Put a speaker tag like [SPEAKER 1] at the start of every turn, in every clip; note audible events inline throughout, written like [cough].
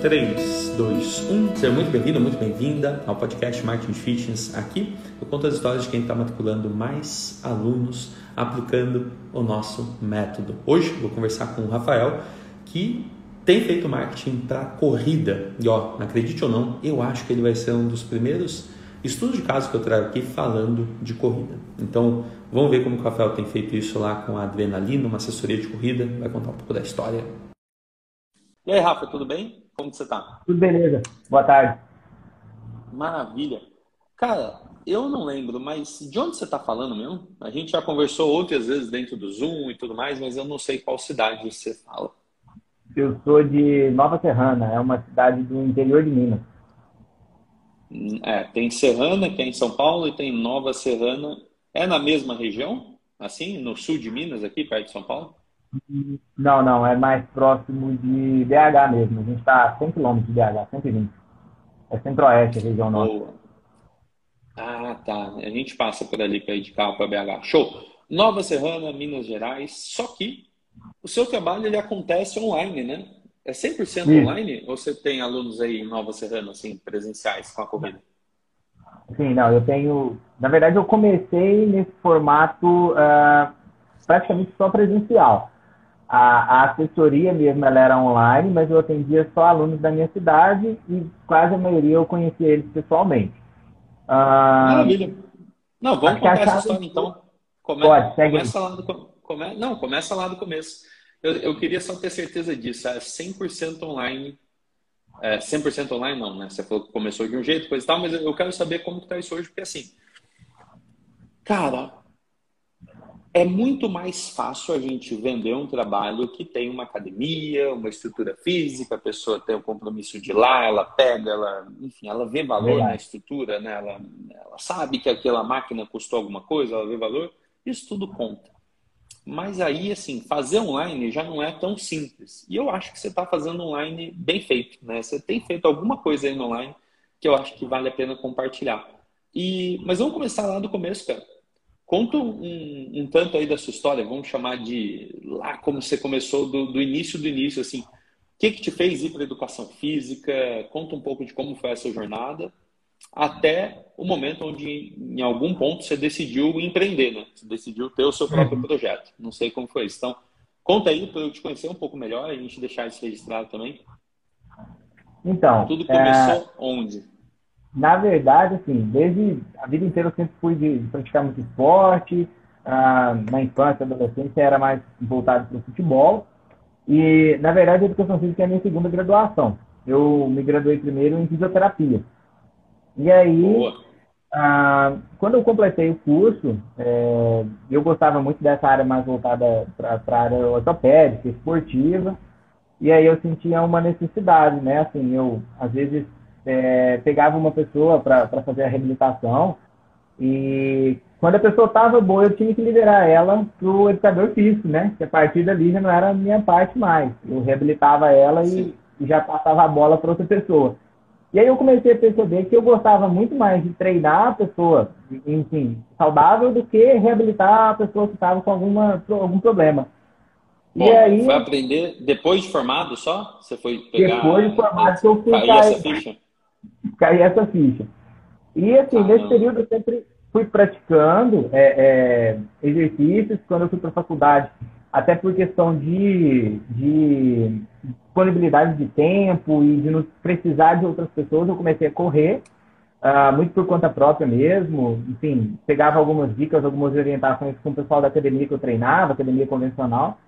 [SPEAKER 1] 3, 2, 1. Seja muito bem-vindo, muito bem-vinda ao podcast Marketing Fitness. Aqui eu conto as histórias de quem está matriculando mais alunos aplicando o nosso método. Hoje vou conversar com o Rafael, que tem feito marketing para corrida. E ó, acredite ou não, eu acho que ele vai ser um dos primeiros estudos de caso que eu trago aqui falando de corrida. Então, vamos ver como o Rafael tem feito isso lá com a Adrenalina, uma assessoria de corrida. Vai contar um pouco da história. E aí, Rafa, tudo bem? Como você tá?
[SPEAKER 2] Tudo beleza. Boa tarde.
[SPEAKER 1] Maravilha. Cara, eu não lembro, mas de onde você está falando mesmo? A gente já conversou outras vezes dentro do Zoom e tudo mais, mas eu não sei qual cidade você fala.
[SPEAKER 2] Eu sou de Nova Serrana, é uma cidade do interior de Minas.
[SPEAKER 1] É, tem Serrana, que é em São Paulo, e tem Nova Serrana. É na mesma região? Assim, no sul de Minas, aqui, perto de São Paulo?
[SPEAKER 2] Não, não, é mais próximo de BH mesmo. A gente está a 100 km de BH, 120. É centro-oeste, a região norte. Boa.
[SPEAKER 1] Ah, tá. A gente passa por ali para ir de carro para BH. Show. Nova Serrana, Minas Gerais. Só que o seu trabalho ele acontece online, né? É 100% Sim. online? Ou você tem alunos aí em Nova Serrana, assim, presenciais com a corrida?
[SPEAKER 2] Sim, não. Eu tenho. Na verdade, eu comecei nesse formato uh, praticamente só presencial. A, a, assessoria mesmo ela era online, mas eu atendia só alunos da minha cidade e quase a maioria eu conhecia eles pessoalmente.
[SPEAKER 1] Ah, Maravilha. Não, vamos contar essa história então. Come... Pode, segue. Começa lá do, come... Não, começa lá do começo. Eu, eu queria só ter certeza disso. É 100% online. É, 100% online não, né? Você falou que começou de um jeito, coisa e tal, mas eu quero saber como que tá isso hoje, porque assim, cara, é muito mais fácil a gente vender um trabalho que tem uma academia, uma estrutura física, a pessoa tem o compromisso de ir lá, ela pega, ela, enfim, ela vê valor na estrutura, né? ela, ela sabe que aquela máquina custou alguma coisa, ela vê valor, isso tudo conta. Mas aí, assim, fazer online já não é tão simples. E eu acho que você está fazendo online bem feito, né? Você tem feito alguma coisa aí no online que eu acho que vale a pena compartilhar. E, mas vamos começar lá do começo, cara Conta um, um, tanto aí da sua história, vamos chamar de lá como você começou, do, do início do início, assim. O que, que te fez ir para a educação física? Conta um pouco de como foi essa jornada, até o momento onde, em algum ponto, você decidiu empreender, né? Você decidiu ter o seu próprio uhum. projeto. Não sei como foi isso. Então, conta aí para eu te conhecer um pouco melhor, a gente deixar isso registrado também.
[SPEAKER 2] Então.
[SPEAKER 1] Tudo começou é... onde?
[SPEAKER 2] Na verdade, assim, desde a vida inteira eu sempre fui de, de praticar muito esporte. Ah, na infância, adolescência, era mais voltado para o futebol. E, na verdade, a educação física é a minha segunda graduação. Eu me graduei primeiro em fisioterapia. E aí, ah, quando eu completei o curso, é, eu gostava muito dessa área mais voltada para a área ortopédica, esportiva. E aí eu sentia uma necessidade, né? Assim, eu, às vezes, é, pegava uma pessoa para fazer a reabilitação e quando a pessoa estava boa, eu tinha que liberar ela para o educador físico, né? Que a partir dali já não era a minha parte mais. Eu reabilitava ela e, e já passava a bola para outra pessoa. E aí eu comecei a perceber que eu gostava muito mais de treinar a pessoa, enfim, saudável, do que reabilitar a pessoa que estava com alguma, algum problema.
[SPEAKER 1] Bom, e aí, foi aprender depois de formado só? Você foi pegar...
[SPEAKER 2] Depois de formado que eu fui cair, essa ficha? Cair essa ficha. E assim, ah, nesse não. período eu sempre fui praticando é, é, exercícios quando eu fui para a faculdade, até por questão de, de disponibilidade de tempo e de não precisar de outras pessoas, eu comecei a correr, uh, muito por conta própria mesmo. Enfim, pegava algumas dicas, algumas orientações com o pessoal da academia que eu treinava, academia convencional.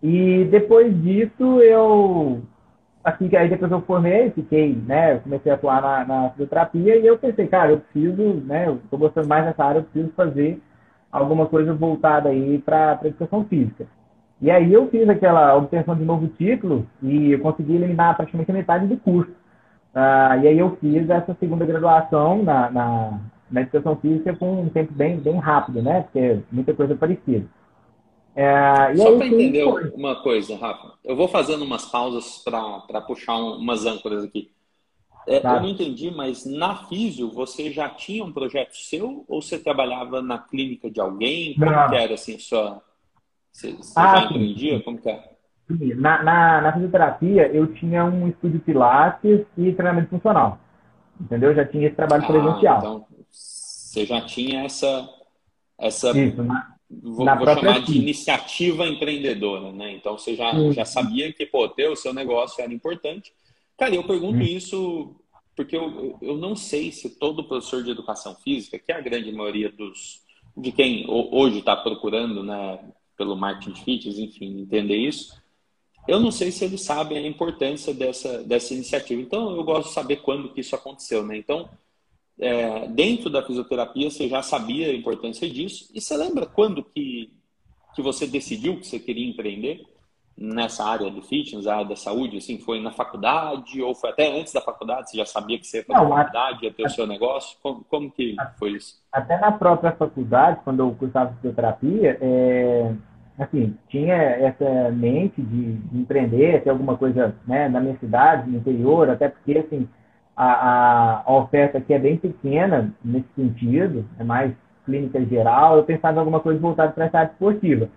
[SPEAKER 2] E depois disso eu assim que aí depois eu formei, fiquei, né, eu comecei a atuar na, na fisioterapia e eu pensei, cara, eu preciso, né, eu tô gostando mais dessa área, eu preciso fazer alguma coisa voltada aí para a educação física. E aí eu fiz aquela obtenção de novo título e eu consegui eliminar praticamente a metade do curso. Uh, e aí eu fiz essa segunda graduação na, na, na educação física com um tempo bem, bem rápido, né, porque muita coisa parecida.
[SPEAKER 1] É, Só para entender foi. uma coisa, Rafa, eu vou fazendo umas pausas para puxar um, umas âncoras aqui. É, tá. Eu não entendi, mas na Físio você já tinha um projeto seu ou você trabalhava na clínica de alguém? Como não. que era assim sua. Você, você ah, já empreendia? Como que é?
[SPEAKER 2] Na, na, na, fisioterapia, eu tinha um estúdio Pilates e treinamento funcional. Entendeu? Eu já tinha esse trabalho ah, presencial. Então,
[SPEAKER 1] você já tinha essa. essa Isso, na, vou, na vou chamar de iniciativa empreendedora, né? Então você já, já sabia que, pô, ter o seu negócio era importante. Cara, eu pergunto hum. isso porque eu, eu não sei se todo professor de educação física, que é a grande maioria dos de quem hoje está procurando, né, pelo marketing fitness, enfim, entender isso, eu não sei se eles sabem a importância dessa, dessa iniciativa. Então, eu gosto de saber quando que isso aconteceu, né? Então, é, dentro da fisioterapia, você já sabia a importância disso. E você lembra quando que, que você decidiu que você queria empreender? nessa área do fitness, a área da saúde, assim, foi na faculdade ou foi até antes da faculdade? Você já sabia que você ia fazer faculdade, ia ter o seu negócio? Como, como que foi isso?
[SPEAKER 2] Até na própria faculdade, quando eu cursava fisioterapia, é, assim, tinha essa mente de, de, empreender, ter alguma coisa né, na minha cidade, no interior, até porque, assim, a, a, oferta aqui é bem pequena nesse sentido, é mais clínica geral, eu pensava em alguma coisa voltada para essa área esportiva.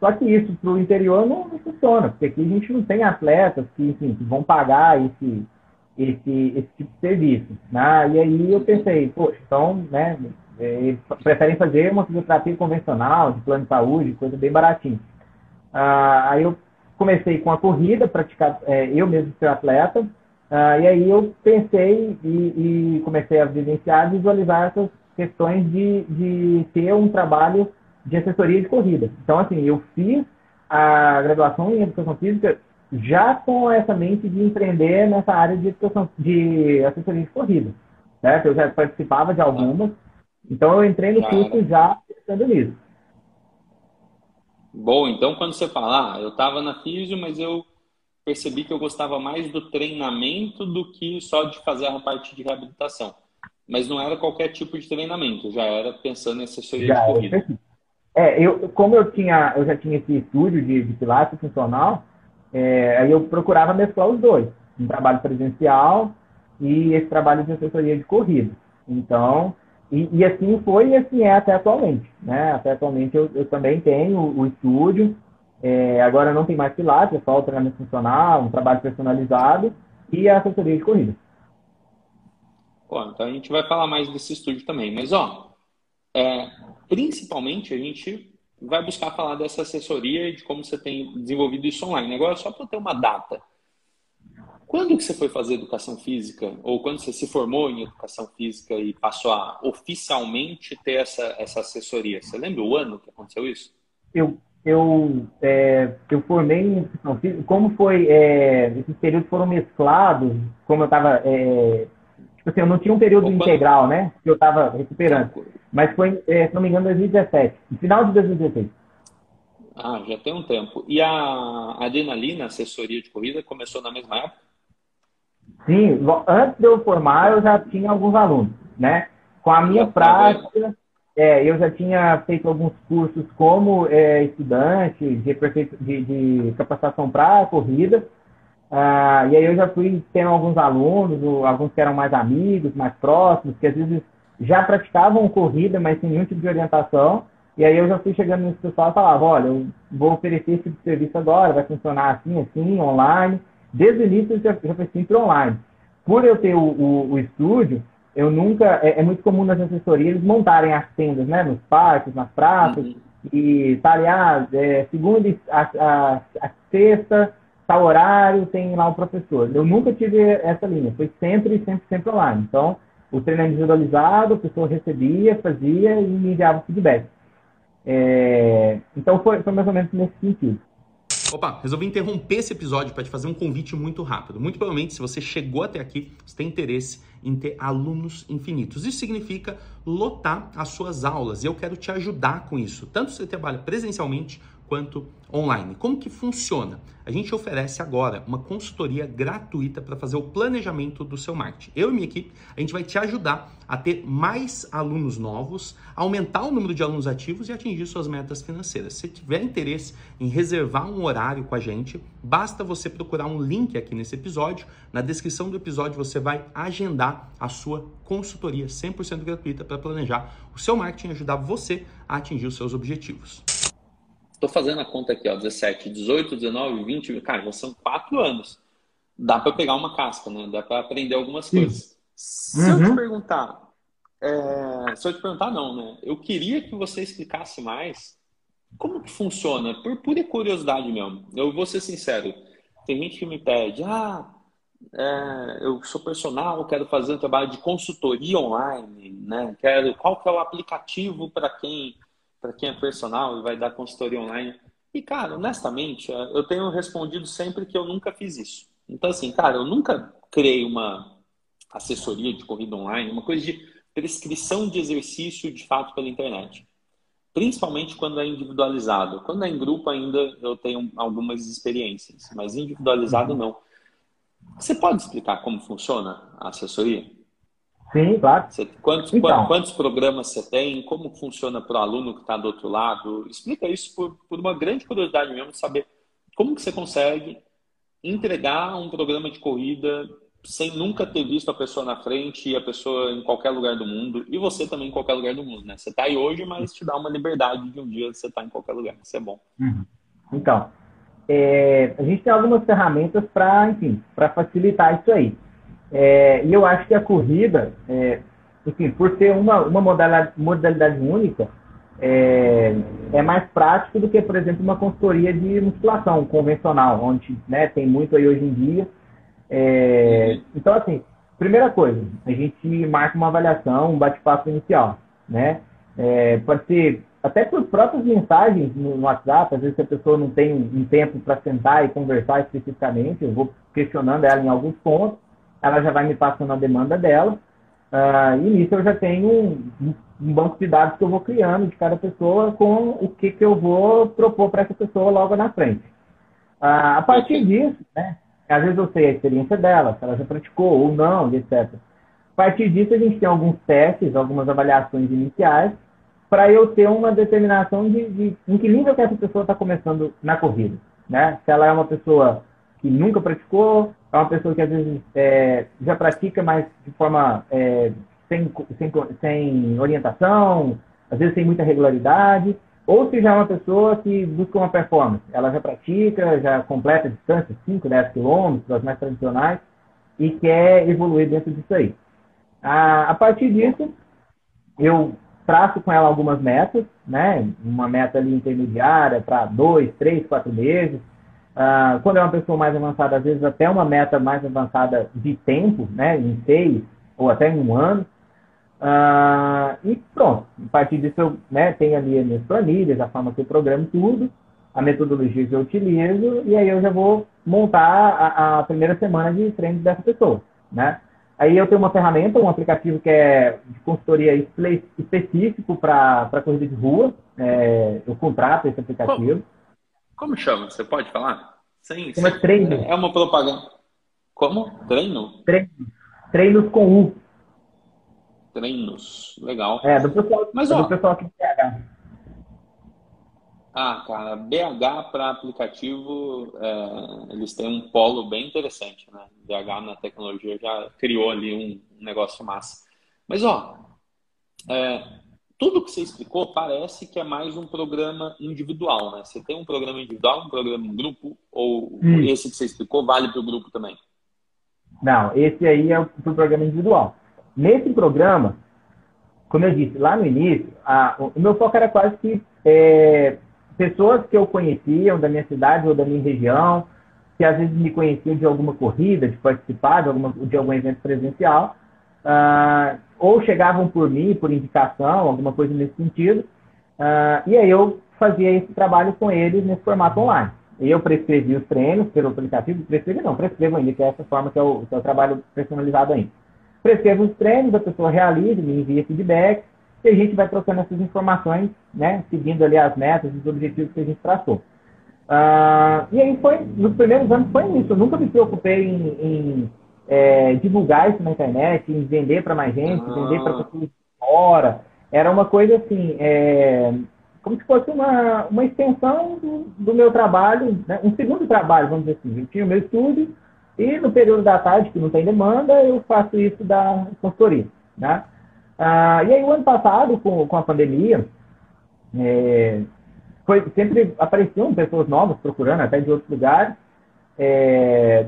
[SPEAKER 2] Só que isso para o interior não, não, funciona, porque aqui a gente não tem atletas que, enfim, que vão pagar esse, esse, esse tipo de serviço. Né? E aí eu pensei, poxa, então, né, eles preferem fazer uma fisioterapia convencional, de plano de saúde, coisa bem baratinha. Ah, aí eu comecei com a corrida, praticar, é, eu mesmo ser atleta, ah, e aí eu pensei e, e, comecei a vivenciar, visualizar essas questões de, de ter um trabalho de assessoria de corrida. Então, assim, eu fiz a graduação em educação física já com essa mente de empreender nessa área de educação, de assessoria de corrida, certo? Eu já participava de algumas, então eu entrei no curso já pensando nisso.
[SPEAKER 1] Bom, então quando você fala, ah, eu estava na físio, mas eu percebi que eu gostava mais do treinamento do que só de fazer a parte de reabilitação. Mas não era qualquer tipo de treinamento, já era pensando em assessoria já de corrida.
[SPEAKER 2] É, eu, como eu tinha, eu já tinha esse estúdio de, de pilates funcional, é, aí eu procurava mesclar os dois, um trabalho presencial e esse trabalho de assessoria de corrida. Então, e, e assim foi e assim é até atualmente, né? Até atualmente eu, eu também tenho o estúdio, é, agora não tem mais pilates, é só o treinamento funcional, um trabalho personalizado e a assessoria de corrida.
[SPEAKER 1] Pô, então a gente vai falar mais desse estúdio também, mas ó, é, principalmente a gente vai buscar falar dessa assessoria e de como você tem desenvolvido isso online. Agora, só para ter uma data. Quando que você foi fazer educação física? Ou quando você se formou em educação física e passou a oficialmente ter essa, essa assessoria? Você lembra o ano que aconteceu isso?
[SPEAKER 2] Eu, eu, é, eu formei em educação física. Como foi, é, esses períodos foram mesclados, como eu estava é, Tipo assim, eu não tinha um período Opa. integral, né? Que eu estava recuperando. Mas foi, é, se não me engano, 2017. No final de 2016.
[SPEAKER 1] Ah, já tem um tempo. E a adrenalina, assessoria de corrida, começou na mesma época?
[SPEAKER 2] Sim, antes de eu formar, eu já tinha alguns alunos, né? Com a minha prática, é, eu já tinha feito alguns cursos como é, estudante de, de, de capacitação para corrida. Ah, e aí eu já fui tendo alguns alunos, alguns que eram mais amigos, mais próximos, que às vezes já praticavam corrida, mas sem nenhum tipo de orientação. E aí eu já fui chegando nesse pessoal e falava, olha, eu vou oferecer esse tipo de serviço agora, vai funcionar assim, assim, online. Desde o início eu já, já foi sempre online. Por eu ter o, o, o estúdio, eu nunca... É, é, muito comum nas assessorias eles montarem as tendas, né? Nos parques, nas praças. Uhum. E tá ali, ah, é, segunda a, a, a sexta tal horário tem lá um professor. Eu nunca tive essa linha, foi sempre, sempre, sempre online. Então, o treino é individualizado, a pessoa recebia, fazia e me enviava feedback. É... Então, foi, foi mais ou menos nesse sentido.
[SPEAKER 3] Opa, resolvi interromper esse episódio para te fazer um convite muito rápido. Muito provavelmente, se você chegou até aqui, você tem interesse em ter alunos infinitos. Isso significa lotar as suas aulas. E eu quero te ajudar com isso. Tanto se você trabalha presencialmente quanto online. Como que funciona? A gente oferece agora uma consultoria gratuita para fazer o planejamento do seu marketing. Eu e minha equipe, a gente vai te ajudar a ter mais alunos novos, aumentar o número de alunos ativos e atingir suas metas financeiras. Se tiver interesse em reservar um horário com a gente, basta você procurar um link aqui nesse episódio. Na descrição do episódio você vai agendar a sua consultoria 100% gratuita para planejar o seu marketing e ajudar você a atingir os seus objetivos.
[SPEAKER 1] Tô fazendo a conta aqui, ó, 17, 18, 19, 20, cara, já são quatro anos. Dá para pegar uma casca, né? Dá para aprender algumas Sim. coisas. Se uhum. eu te uhum. perguntar, é... se eu te perguntar, não, né? Eu queria que você explicasse mais como que funciona, por pura curiosidade mesmo. Eu vou ser sincero, tem gente que me pede, ah, é, eu sou personal, quero fazer um trabalho de consultoria online, né? Quero, qual que é o aplicativo para quem para quem é personal e vai dar consultoria online? E cara, honestamente, é, eu tenho respondido sempre que eu nunca fiz isso. Então assim, cara, eu nunca criei uma assessoria de corrida online, uma coisa de prescrição de exercício de fato pela internet. Principalmente quando é individualizado. Quando é em grupo ainda eu tenho algumas experiências, mas individualizado uhum. não. Você pode explicar como funciona a assessoria?
[SPEAKER 2] Sim, claro.
[SPEAKER 1] Você, quantos, então, quantos programas você tem? Como funciona para o aluno que está do outro lado? Explica isso por, por uma grande curiosidade mesmo, de saber como que você consegue entregar um programa de corrida sem nunca ter visto a pessoa na frente e a pessoa em qualquer lugar do mundo e você também em qualquer lugar do mundo, né? Você está aí hoje, mas te dá uma liberdade de um dia você estar tá em qualquer lugar. Isso é bom.
[SPEAKER 2] Uhum. Então, é, a gente tem algumas ferramentas para, enfim, para facilitar isso aí. É, e eu acho que a corrida, é, enfim, por ser uma, uma modalidade, modalidade única, é, é, mais prático do que, por exemplo, uma consultoria de musculação convencional, onde né, tem muito aí hoje em dia. É, então, assim, primeira coisa, a gente marca uma avaliação, um bate-papo inicial, né? É, pode ser até por próprias mensagens no, WhatsApp, às vezes a pessoa não tem um tempo para sentar e conversar especificamente, eu vou questionando ela em alguns pontos, ela já vai me passando a demanda dela, uh, e nisso eu já tenho um, um, banco de dados que eu vou criando de cada pessoa com o que, que eu vou propor para essa pessoa logo na frente. Uh, a partir disso, né, às vezes eu sei a experiência dela, se ela já praticou ou não, etc. A partir disso, a gente tem alguns testes, algumas avaliações iniciais, para eu ter uma determinação de, de, em que nível que essa pessoa está começando na corrida. Né? Se ela é uma pessoa que nunca praticou, é uma pessoa que às vezes é, já pratica, mas de forma é, sem, sem, sem orientação, às vezes sem muita regularidade, ou se já é uma pessoa que busca uma performance. Ela já pratica, já completa distâncias, 5, 10 quilômetros, as mais tradicionais, e quer evoluir dentro disso aí. A, a partir disso, eu traço com ela algumas metas, né? Uma meta ali intermediária para dois, três, quatro meses. Uh, quando é uma pessoa mais avançada, às vezes até uma meta mais avançada de tempo, né? Em seis ou até em um ano. Uh, e pronto. A partir disso, eu né, tenho ali as minhas planilhas, a forma que eu programo tudo, a metodologia que eu utilizo, e aí eu já vou montar a, a primeira semana de treino dessa pessoa, né? Aí eu tenho uma ferramenta, um aplicativo que é de consultoria específico para corrida de rua. É, eu contrato esse aplicativo.
[SPEAKER 1] Como, como chama? Você pode falar?
[SPEAKER 2] Sim, Chama sim. treino.
[SPEAKER 1] É uma propaganda. Como? Treino?
[SPEAKER 2] Treino. Treinos com U.
[SPEAKER 1] Treinos. Legal.
[SPEAKER 2] É, do pessoal, Mas, é ó, do pessoal aqui de PH.
[SPEAKER 1] Ah, cara, BH para aplicativo, é, eles têm um polo bem interessante, né? BH na tecnologia já criou ali um, um negócio massa. Mas, ó, é, tudo que você explicou parece que é mais um programa individual, né? Você tem um programa individual, um programa em grupo, ou hum. esse que você explicou vale para o grupo também?
[SPEAKER 2] Não, esse aí é o programa individual. Nesse programa, como eu disse lá no início, a, o meu foco era quase que é, pessoas que eu conhecia, da minha cidade ou da minha região, que às vezes me conheciam de alguma corrida, de participar de, alguma, de algum evento presencial, uh, ou chegavam por mim, por indicação, alguma coisa nesse sentido, uh, e aí eu fazia esse trabalho com eles nesse formato online. Eu prescrevi os treinos pelo aplicativo, prescrevi não, prescrevo ainda, que é essa forma que é que é trabalho personalizado ainda. Prescrevo os treinos, a pessoa realiza, me envia feedback, e a gente vai trocando essas informações, né, seguindo ali as metas, os objetivos que a gente traçou. Uh, e aí foi, nos primeiros anos foi isso, eu nunca me preocupei em, em é, divulgar isso na internet, vender para mais gente, ah. vender para pessoas fora. Era uma coisa assim, é, como se fosse uma, uma extensão do, do meu trabalho, né? um segundo trabalho, vamos dizer assim. Eu tinha o meu estúdio e no período da tarde, que não tem demanda, eu faço isso da consultoria. Né? Ah, e aí, o ano passado, com, com a pandemia, é, foi, sempre apareciam pessoas novas procurando, até de outros lugares, é,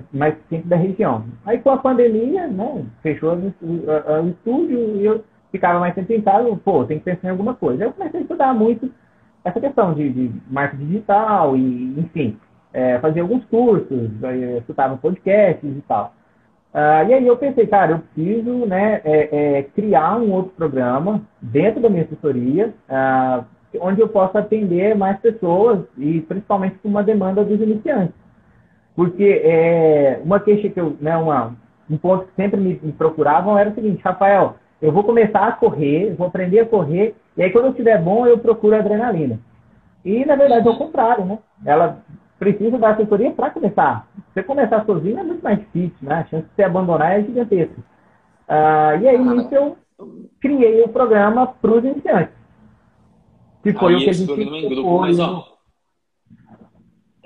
[SPEAKER 2] sempre da região. Aí com a pandemia, né, fechou o, estúdio e eu ficava mais tempo em casa, pô, tem que pensar em alguma coisa. Aí eu comecei a estudar muito essa questão de, de marketing digital e, enfim, é, fazia alguns cursos, escutava podcasts e tal. Uh, e aí eu pensei, cara, eu preciso né, é, é, criar um outro programa dentro da minha assessoria, uh, onde eu possa atender mais pessoas e principalmente com uma demanda dos iniciantes. Porque é, uma queixa que eu, né, uma, um ponto que sempre me, me procuravam era o seguinte, Rafael, eu vou começar a correr, vou aprender a correr, e aí quando eu estiver bom, eu procuro adrenalina. E, na verdade, é o contrário, né? Ela precisa da assessoria para começar. Você começar sozinho é muito mais difícil, né? A chance de você abandonar é gigantesca. Ah, e aí, nisso, eu criei o programa para os iniciantes.
[SPEAKER 1] Que foi aí o que a gente grupo, mas, ó,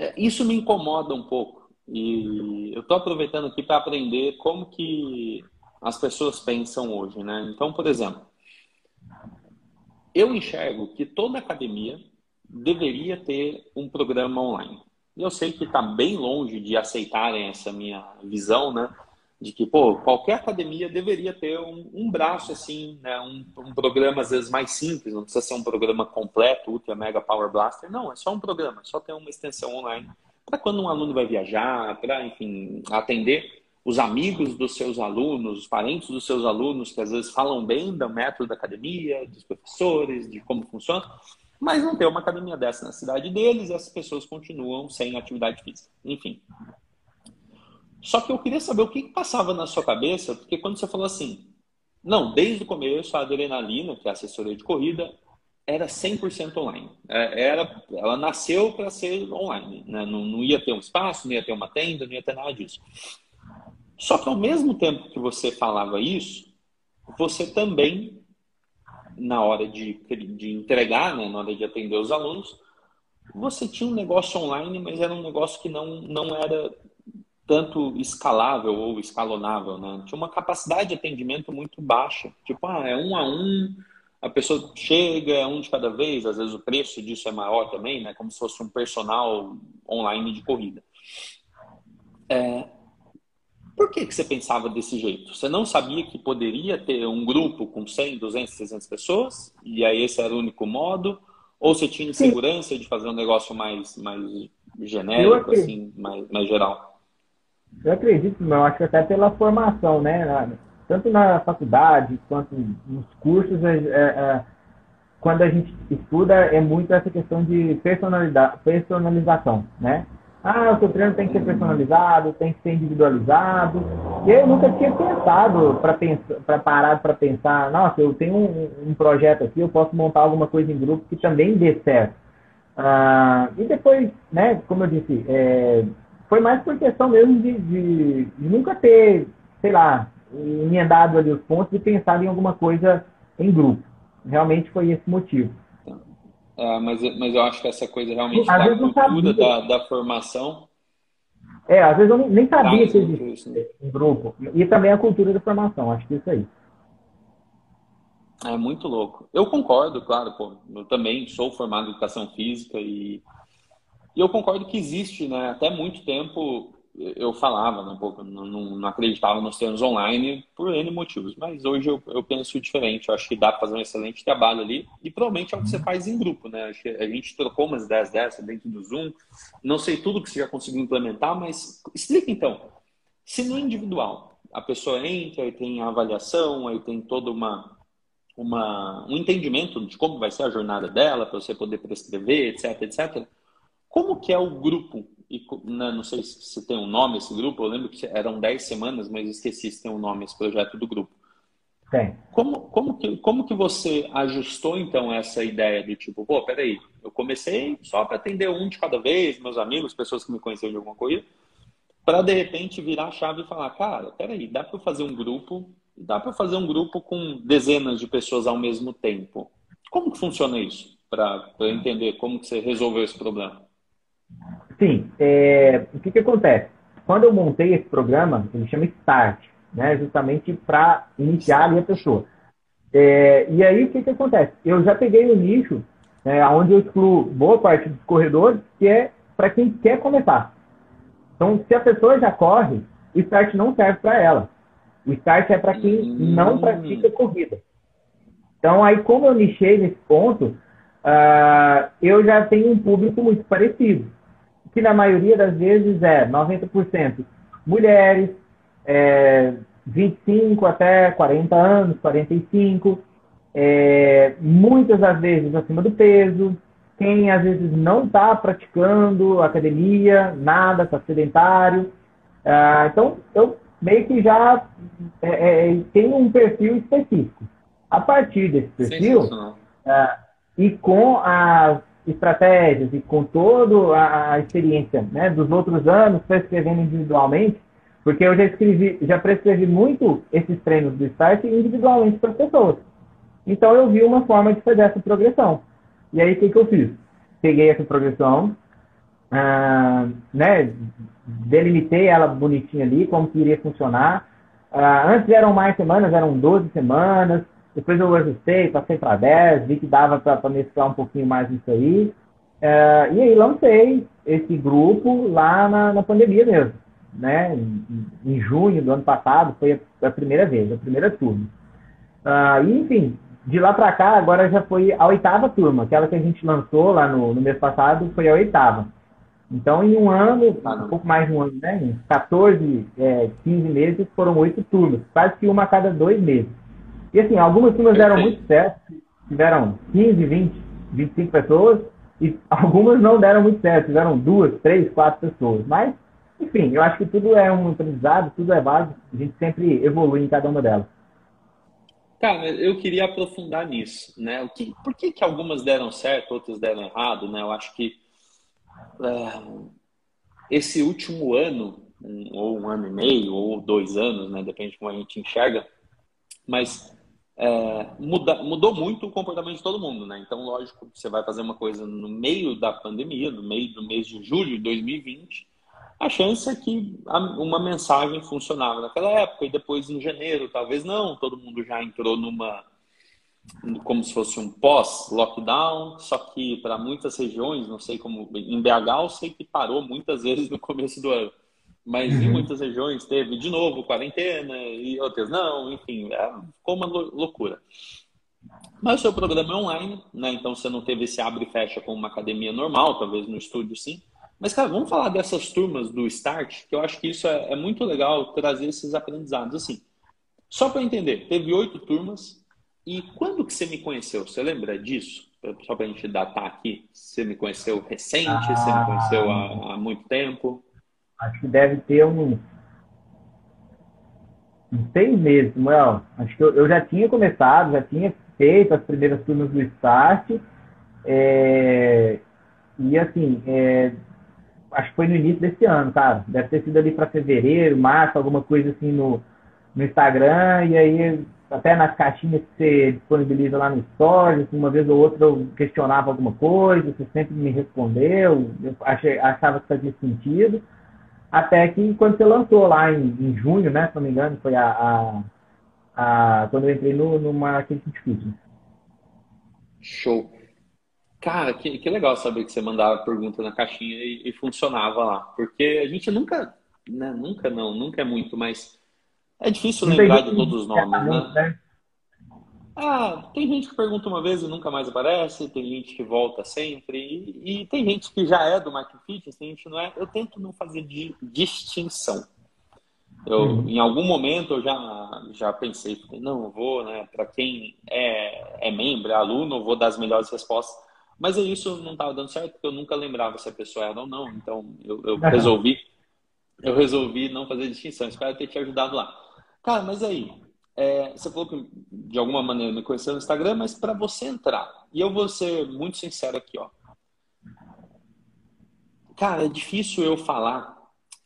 [SPEAKER 1] é, isso me incomoda um pouco. E eu estou aproveitando aqui para aprender como que as pessoas pensam hoje, né? Então, por exemplo, eu enxergo que toda academia deveria ter um programa online. Eu sei que está bem longe de aceitarem essa minha visão, né? De que, pô, qualquer academia deveria ter um, um braço assim, né? Um, um, programa às vezes mais simples, não precisa ser um programa completo, Ultra Mega Power Blaster. Não, é só um programa, só ter uma extensão online para quando um aluno vai viajar, para, enfim, atender os amigos dos seus alunos, os parentes dos seus alunos, que às vezes falam bem do método da academia, dos professores, de como funciona, mas não tem uma academia dessa na cidade deles, essas pessoas continuam sem atividade física. Enfim. Só que eu queria saber o que passava na sua cabeça, porque quando você falou assim, não, desde o começo a adrenalina, que é a assessoria de corrida, era 100% online. É, era, ela nasceu para ser online. Né? Não, não ia ter um espaço, não ia ter uma tenda, não ia ter nada disso. Só que ao mesmo tempo que você falava isso, você também, na hora de, de entregar, né, na hora de atender os alunos, você tinha um negócio online, mas era um negócio que não, não era tanto escalável ou escalonável, né? Tinha uma capacidade de atendimento muito baixa. Tipo, ah, é um a um, a pessoa chega, é um de cada vez, às vezes o preço disso é maior também, né? Como se fosse um personal online de corrida. É, por que, que você pensava desse jeito? Você não sabia que poderia ter um grupo com 100, 200, 300 pessoas? E aí esse era o único modo? Ou você tinha insegurança de fazer um negócio mais, mais genérico, assim, mais, mais geral?
[SPEAKER 2] Eu acredito, eu acho que até pela formação, né? Tanto na faculdade quanto nos cursos, é, é, é, quando a gente estuda, é muito essa questão de personalização, né? Ah, o seu treino tem que ser personalizado, tem que ser individualizado. E eu nunca tinha pensado para parar para pensar, nossa, eu tenho um, um, projeto aqui, eu posso montar alguma coisa em grupo que também dê certo. Ah, e depois, né, como eu disse, é, foi mais por questão mesmo de, de, de nunca ter, sei lá, emendado ali os pontos e pensado em alguma coisa em grupo. Realmente foi esse motivo.
[SPEAKER 1] É, mas, mas eu acho que essa coisa realmente às da cultura da, da formação.
[SPEAKER 2] É, às vezes eu nem sabia que existia um grupo. E também a cultura da formação, acho que é isso aí.
[SPEAKER 1] É muito louco. Eu concordo, claro, pô. Eu também sou formado em educação física e, e eu concordo que existe, né, até muito tempo eu falava né, um pouco, não, não, acreditava nos termos online por N motivos, mas hoje eu, eu penso diferente. Eu acho que dá para fazer um excelente trabalho ali e provavelmente é o que você faz em grupo, né? Acho que a gente trocou umas ideias dessa dentro do Zoom. Não sei tudo que você já conseguiu implementar, mas explica então. Se no individual a pessoa entra e tem a avaliação, aí tem toda uma, uma um entendimento de como vai ser a jornada dela para você poder prescrever, etc, etc. Como que é o grupo e né, não sei se tem um nome esse grupo, eu lembro que eram 10 semanas, mas esqueci se tem um nome esse projeto do grupo.
[SPEAKER 2] Tem.
[SPEAKER 1] Como, como, que, como que você ajustou, então, essa ideia do tipo, pô, peraí, eu comecei só para atender um de cada vez, meus amigos, pessoas que me conheciam de alguma coisa, para de repente virar a chave e falar, cara, peraí, dá para fazer um grupo, dá para fazer um grupo com dezenas de pessoas ao mesmo tempo. Como que funciona isso? Para entender como que você resolveu esse problema.
[SPEAKER 2] Sim, é, o que, que acontece? Quando eu montei esse programa, ele chama Start, né, justamente para iniciar ali a pessoa. É, e aí, o que, que acontece? Eu já peguei o nicho é, onde eu excluo boa parte dos corredores, que é para quem quer começar. Então, se a pessoa já corre, o start não serve para ela. O start é para quem não pratica corrida. Então, aí, como eu nichei nesse ponto, uh, eu já tenho um público muito parecido. Que na maioria das vezes é 90% mulheres, é, 25 até 40 anos, 45, é, muitas das vezes acima do peso, quem às vezes não está praticando academia, nada, está sedentário. Ah, então, eu meio que já é, é, tenho um perfil específico. A partir desse perfil, ah, e com as estratégias e com toda a, experiência né, dos outros anos, prescrevendo individualmente, porque eu já escrevi, já prescrevi muito esses treinos do Start individualmente para as pessoas. Então eu vi uma forma de fazer essa progressão. E aí o que, que eu fiz? Peguei essa progressão, ah, né, delimitei ela bonitinha ali, como que iria funcionar. Ah, antes eram mais semanas, eram 12 semanas. Depois eu ajustei, passei para 10, vi que dava para mesclar um pouquinho mais nisso aí. Ah, e aí lancei esse grupo lá na, na pandemia mesmo. Né? Em, em, junho do ano passado foi a, a primeira vez, a primeira turma. Uh, e, enfim, de lá para cá, agora já foi a oitava turma. Aquela que a gente lançou lá no, no mês passado foi a oitava. Então, em um ano, ah, um pouco mais de um ano, né? Em 14, é, 15 meses, foram oito turmas. Quase que uma a cada dois meses. E assim, algumas turmas deram muito certo. Tiveram 15, 20, 25 pessoas. E [laughs] algumas não deram muito certo. Tiveram duas, três, quatro pessoas. Mas, enfim, eu acho que tudo é um aprendizado, tudo é válido. A gente sempre evolui em cada uma delas.
[SPEAKER 1] Cara, eu queria aprofundar nisso, né? O que, por que, que algumas deram certo, outras deram errado, né? Eu acho que é, esse último ano, um, ou um ano e meio, ou dois anos, né? Depende de como a gente enxerga, mas é, muda, mudou muito o comportamento de todo mundo, né? Então, lógico, você vai fazer uma coisa no meio da pandemia, no meio do mês de julho de 2020, a chance é que uma mensagem funcionava naquela época e depois em janeiro, talvez não, todo mundo já entrou numa como se fosse um pós-lockdown, só que para muitas regiões, não sei como em BH, eu sei que parou muitas [laughs] vezes no começo do ano, mas uhum. em muitas regiões teve de novo quarentena e outras não, enfim, é, ficou uma loucura. Mas o seu programa é online, né? Então você não teve esse abre e fecha como uma academia normal, talvez no estúdio sim. Mas, cara, vamos falar dessas turmas do Start, que eu acho que isso é, é muito legal trazer esses aprendizados. Assim, só para entender, teve oito turmas. E quando que você me conheceu? Você lembra disso? Só para a gente datar aqui. Você me conheceu recente? Ah, você me conheceu há, há, muito tempo?
[SPEAKER 2] Acho que deve ter uns, seis meses, Samuel. Acho que eu, eu, já tinha começado, já tinha feito as primeiras turmas do Start. É, e assim, é, acho que foi no início desse ano, cara. Deve ter sido ali para fevereiro, março, alguma coisa assim no, no Instagram. E aí, até nas caixinhas que você disponibiliza lá no Stories, uma vez ou outra eu questionava alguma coisa, você sempre me respondeu, eu achei, achava que fazia sentido. Até que quando você lançou lá em, em junho, né, se não me engano, foi a, a, a quando eu entrei no, no Marketing Fitness.
[SPEAKER 1] Show. Cara, que, que legal saber que você mandava pergunta na caixinha e, e funcionava lá. Porque a gente nunca, né, nunca não, nunca é muito, mas é difícil lembrar de todos os nomes, né? né? Ah, tem gente que pergunta uma vez e nunca mais aparece, tem gente que volta sempre, e, e tem gente que já é do marketing fitness, tem gente que não é. Eu tento não fazer distinção. Eu, uhum. Em algum momento eu já, já pensei, não, eu vou, né, para quem é, é membro, é aluno, eu vou dar as melhores respostas. Mas isso não estava dando certo porque eu nunca lembrava se a pessoa era ou não. Então eu, eu resolvi, eu resolvi não fazer distinção. Espero ter te ajudado lá. Cara, mas aí, é, você falou que de alguma maneira me conheceu no Instagram, mas para você entrar, e eu vou ser muito sincero aqui, ó. Cara, é difícil eu falar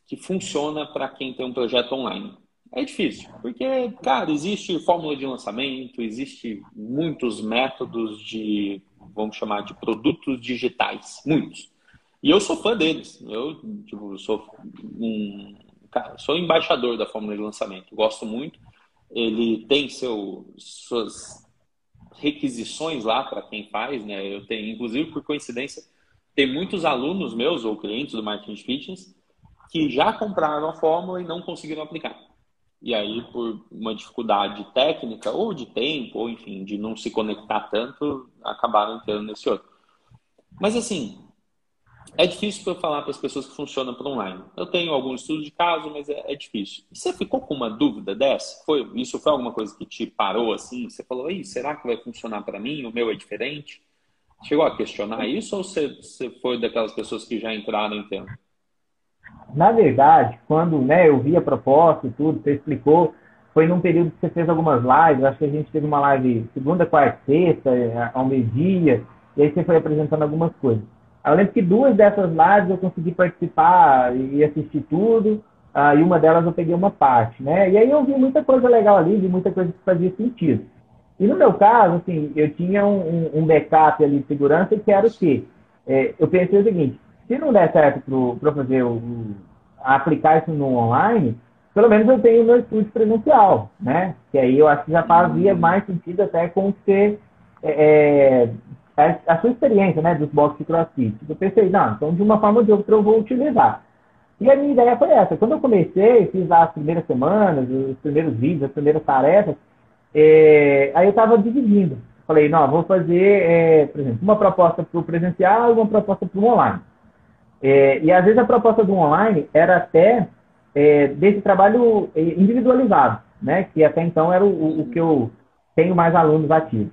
[SPEAKER 1] que funciona para quem tem um projeto online. É difícil, porque, cara, existe fórmula de lançamento, existe muitos métodos de vamos chamar de produtos digitais, muitos. E eu sou fã deles. Eu tipo, sou um cara, sou embaixador da fórmula de lançamento. Gosto muito. Ele tem seu, suas, requisições lá para quem faz, né? Eu tenho, inclusive por coincidência, tem muitos alunos meus ou clientes do marketing fitness que já compraram a fórmula e não conseguiram aplicar. E aí, por uma dificuldade técnica ou de tempo, ou enfim, de não se conectar tanto, acabaram entrando nesse outro. Mas assim, é difícil para eu falar para as pessoas que funcionam para online. Eu tenho algum estudo de caso, mas é, é difícil. Você ficou com uma dúvida dessa? Foi, isso foi alguma coisa que te parou assim? Você falou, Ih, será que vai funcionar para mim? O meu é diferente? Chegou a questionar isso ou você, você foi daquelas pessoas que já entraram em tempo?
[SPEAKER 2] Na verdade, quando né, eu vi a proposta e tudo, você explicou, foi num período que você fez algumas lives, acho que a gente teve uma live segunda, quarta, sexta, ao meio-dia, e aí você foi apresentando algumas coisas. Eu lembro que duas dessas lives eu consegui participar e assistir tudo, uh, e uma delas eu peguei uma parte, né? E aí eu vi muita coisa legal ali, vi muita coisa que fazia sentido. E no meu caso, assim, eu tinha um, um backup ali de segurança que era o quê? É, eu pensei o seguinte, se não der certo para fazer o, aplicar isso no online, pelo menos eu tenho meu estúdio presencial, né? Que aí eu acho que já fazia mais sentido até com ser é, é, a sua experiência, né, dos boxes de crossfit. Eu pensei, não, então de uma forma ou de outra eu vou utilizar. E a minha ideia foi essa. Quando eu comecei, fiz as primeiras semanas, os primeiros vídeos, as primeiras tarefas, é, aí eu estava dividindo. Falei, não, vou fazer, é, por exemplo, uma proposta para o presencial e uma proposta para o online. É, e às vezes a proposta do online era até é, desse trabalho é, individualizado, né? Que até então era o, o que eu tenho mais alunos ativos.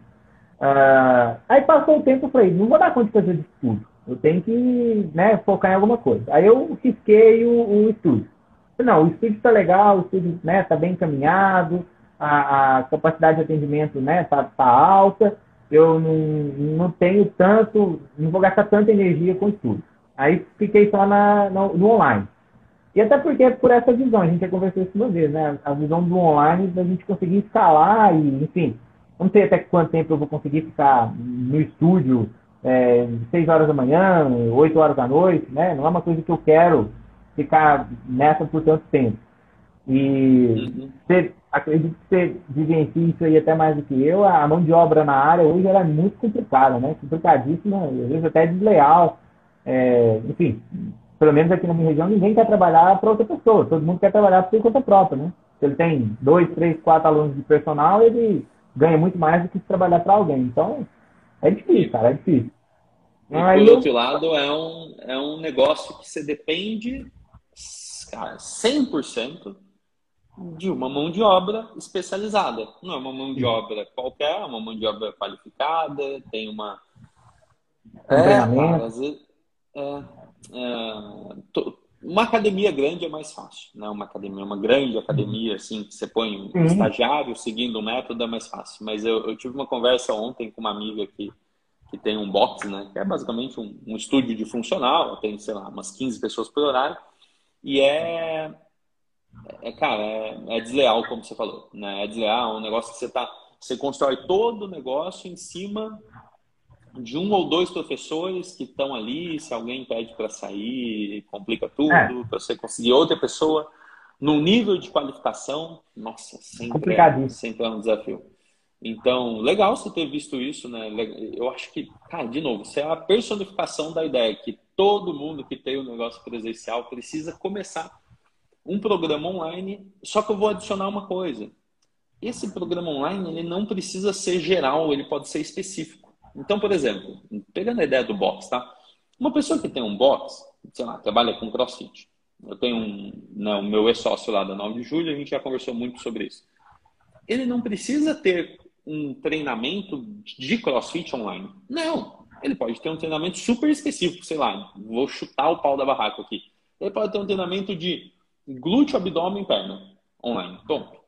[SPEAKER 2] Uh, aí passou o tempo, eu falei, não vou dar conta de fazer de tudo. Eu tenho que né, focar em alguma coisa. Aí eu risquei o, o. Não, o estúdio está legal, o estúdio está né, tá bem encaminhado, a, a, capacidade de atendimento está né, tá, tá alta, eu não, não tenho tanto, não vou gastar tanta energia com o estúdio. Aí fiquei só na, no, no online. E até porque é por essa visão, a gente já conversou isso uma vez, né? A visão do online da gente conseguir escalar e, enfim, não sei até quanto tempo eu vou conseguir ficar no estúdio é, 6 horas da manhã, 8 horas da noite, né? Não é uma coisa que eu quero ficar nessa por tanto tempo. E uhum. você, acredito que você vivencia isso aí até mais do que eu. A mão de obra na área hoje era é muito complicada, né? Complicadíssima, às vezes até desleal. É, enfim, pelo menos aqui na minha região, ninguém quer trabalhar para outra pessoa. Todo mundo quer trabalhar por conta própria, né? Se ele tem dois, três, quatro alunos de personal, ele ganha muito mais do que se trabalhar para alguém. Então, é difícil, cara, é difícil.
[SPEAKER 1] E Aí, por outro lado, é um, é um negócio que você depende, cara, 100% de uma mão de obra especializada. Não é uma mão de obra qualquer, é uma mão de obra qualificada, tem uma.
[SPEAKER 2] É, cara, às vezes,
[SPEAKER 1] é, é, uma academia grande é mais fácil, né? Uma academia, uma grande academia, assim, que você põe um estagiário seguindo um método é mais fácil. Mas eu, eu, tive uma conversa ontem com uma amiga que, que tem um box, né? Que é basicamente um, um estúdio de funcional, tem, sei lá, umas 15 pessoas por horário. E é, é cara, é, é desleal, como você falou, né? É desleal, é um negócio que você tá, você constrói todo o negócio em cima de um ou dois professores que estão ali, se alguém pede para sair, complica tudo, é. para você conseguir outra pessoa num nível de qualificação, nossa, sempre é, sempre é um desafio. Então, legal você ter visto isso, né? Eu acho que, cara, de novo, você é a personificação da ideia que todo mundo que tem o um negócio presencial precisa começar um programa online, só que eu vou adicionar uma coisa. Esse programa online, ele não precisa ser geral, ele pode ser específico. Então, por exemplo, pegando a ideia do box, tá? Uma pessoa que tem um box, sei lá, trabalha com crossfit. Eu tenho um, não, né, o meu ex-sócio lá da 9 de julho, a gente já conversou muito sobre isso. Ele não precisa ter um treinamento de crossfit online. Não. Ele pode ter um treinamento super específico, sei lá, vou chutar o pau da barraca aqui. Ele pode ter um treinamento de glúteo, abdômen, perna online. Ponto.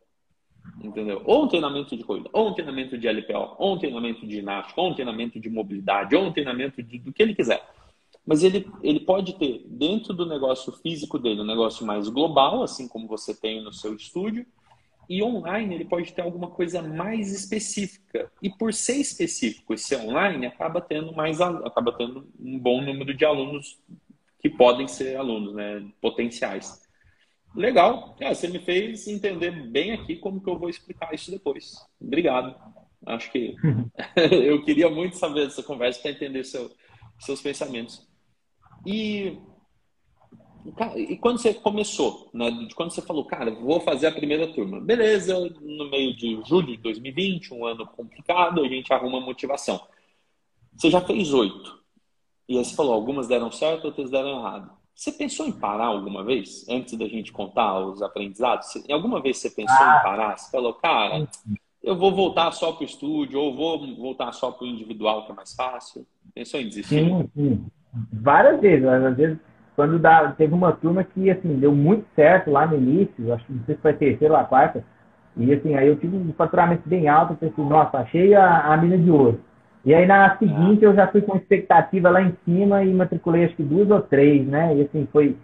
[SPEAKER 1] Entendeu? Ou um treinamento de corrida, ou um treinamento de LPO, ou um treinamento de ginástica, ou um treinamento de mobilidade, ou um treinamento de, do que ele quiser. Mas ele, ele pode ter, dentro do negócio físico dele, um negócio mais global, assim como você tem no seu estúdio, e online ele pode ter alguma coisa mais específica. E por ser específico e ser online, acaba tendo mais acaba tendo um bom número de alunos que podem ser alunos, né, potenciais. Legal. É, você me fez entender bem aqui como que eu vou explicar isso depois. Obrigado. Acho que [laughs] [laughs] eu queria muito saber dessa conversa para entender seu, seus pensamentos. E, e quando você começou, né? Quando você falou, cara, vou fazer a primeira turma. Beleza, no meio de julho de 2020, um ano complicado, a gente arruma motivação. Você já fez oito. E aí você falou, algumas deram certo, outras deram errado. Você pensou em parar alguma vez? Antes da gente contar os aprendizados? Em alguma vez você pensou ah. em parar? Você falou, cara, eu vou voltar só para o estúdio, ou vou voltar só para o individual, que é mais fácil? Pensou em desistir?
[SPEAKER 2] Sim, sim. Várias vezes. Às vezes, quando dá, teve uma turma que, assim, deu muito certo lá no início, acho que não sei se foi terceira ou a quarta, e, assim, aí eu tive um faturamento bem alto, eu pensei, nossa, achei a, a mina de ouro. E aí na seguinte eu já fui com expectativa lá em cima e matriculei acho que duas ou três, né? E assim, foi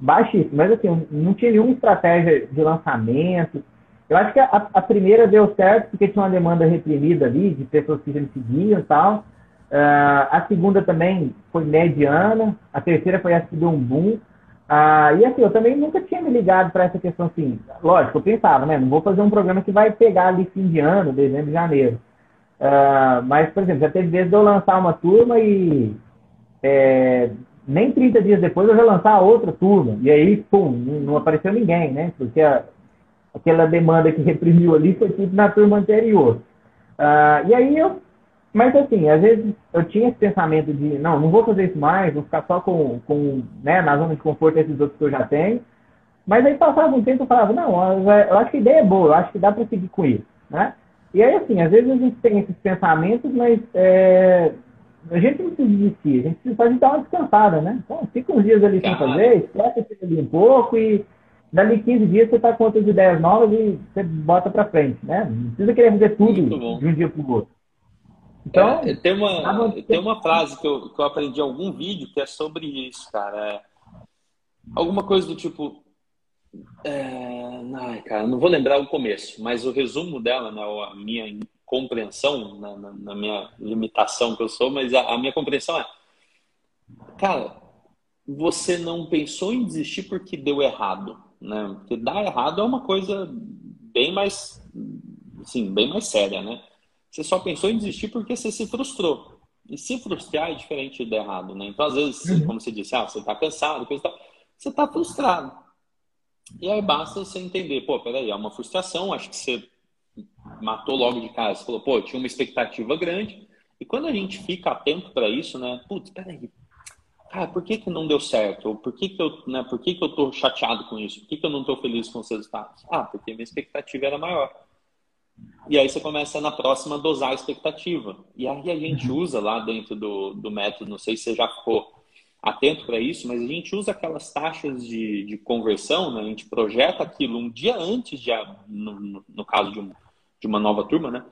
[SPEAKER 2] baixíssimo. Mas assim, não tinha nenhuma estratégia de lançamento. Eu acho que a, a primeira deu certo porque tinha uma demanda reprimida ali, de pessoas que já me seguiam e tal. Uh, a segunda também foi mediana. A terceira foi essa que deu um boom. Uh, e assim, eu também nunca tinha me ligado para essa questão assim. Lógico, eu pensava, né? Não vou fazer um programa que vai pegar ali fim de ano, dezembro, janeiro. Uh, mas, por exemplo, já teve vezes de eu lançar uma turma e é, nem 30 dias depois eu já lançar outra turma. E aí, pum, não apareceu ninguém, né? Porque a, aquela demanda que reprimiu ali foi tudo na turma anterior. Uh, e aí eu. Mas assim, às vezes eu tinha esse pensamento de, não, não vou fazer isso mais, vou ficar só com, com né, na zona de conforto esses outros que eu já tenho. Mas aí passava um tempo eu falava, não, eu acho que a ideia é boa, eu acho que dá para seguir com isso, né? E aí, assim, às vezes a gente tem esses pensamentos, mas é, a gente não precisa desistir, a gente precisa fazer dar uma descansada, né? Então, fica uns dias ali sem fazer, esquece ali um pouco e dali 15 dias você está com outras ideias novas e você bota para frente, né? Não precisa querer fazer tudo de um dia para o outro.
[SPEAKER 1] Então, é, tem, uma, tem uma frase que eu, que eu aprendi em algum vídeo que é sobre isso, cara. É alguma coisa do tipo, é... Ai, cara, não vou lembrar o começo, mas o resumo dela, né, a minha compreensão, na, na, na minha limitação que eu sou, mas a, a, minha compreensão é, cara, você não pensou em desistir porque deu errado, né? Porque dar errado é uma coisa bem mais, assim, bem mais séria, né? Você só pensou em desistir porque você se frustrou. E se frustrar é diferente de dar errado, né? Então, às vezes, uhum. como você disse, ah, você está cansado, coisa tal, você está frustrado. E aí basta você entender, pô, peraí, é uma frustração, acho que você matou logo de casa. Você falou, pô, tinha uma expectativa grande. E quando a gente fica atento para isso, né? Putz, peraí, cara, por que, que não deu certo? Ou por que, que eu, né, por que, que eu tô chateado com isso? Por que, que eu não tô feliz com os resultados? Ah, porque minha expectativa era maior. E aí você começa na próxima a dosar a expectativa. E aí a gente uhum. usa lá dentro do, do método, não sei se você já ficou atento para isso, mas a gente usa aquelas taxas de, de conversão, né? a gente projeta aquilo um dia antes, de, no, no caso de, um, de uma nova turma, né?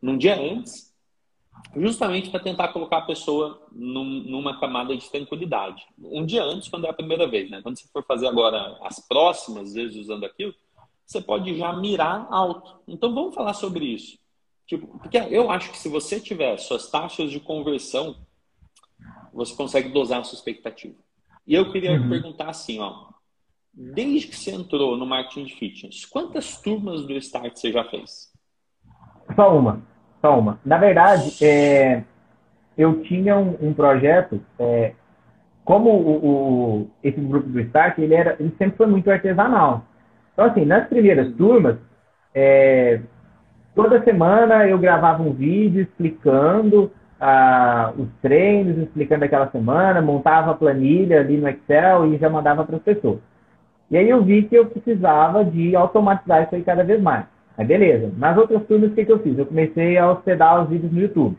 [SPEAKER 1] num dia antes, justamente para tentar colocar a pessoa num, numa camada de tranquilidade. Um dia antes, quando é a primeira vez. Né? Quando você for fazer agora as próximas vezes usando aquilo, você pode já mirar alto. Então vamos falar sobre isso. Tipo, porque eu acho que se você tiver suas taxas de conversão você consegue dosar a sua expectativa. E eu queria uhum. perguntar assim, ó, desde que você entrou no marketing de fitness, quantas turmas do Start você já fez?
[SPEAKER 2] Só uma, só uma. Na verdade, é, eu tinha um, um projeto, é, como o, o, esse grupo do Start, ele, era, ele sempre foi muito artesanal. Então, assim, nas primeiras turmas, é, toda semana eu gravava um vídeo explicando ah, os treinos, explicando aquela semana, montava a planilha ali no Excel e já mandava para as pessoas. E aí eu vi que eu precisava de automatizar isso aí cada vez mais. Aí beleza. Nas outras turmas, o que, que eu fiz? Eu comecei a hospedar os vídeos no YouTube.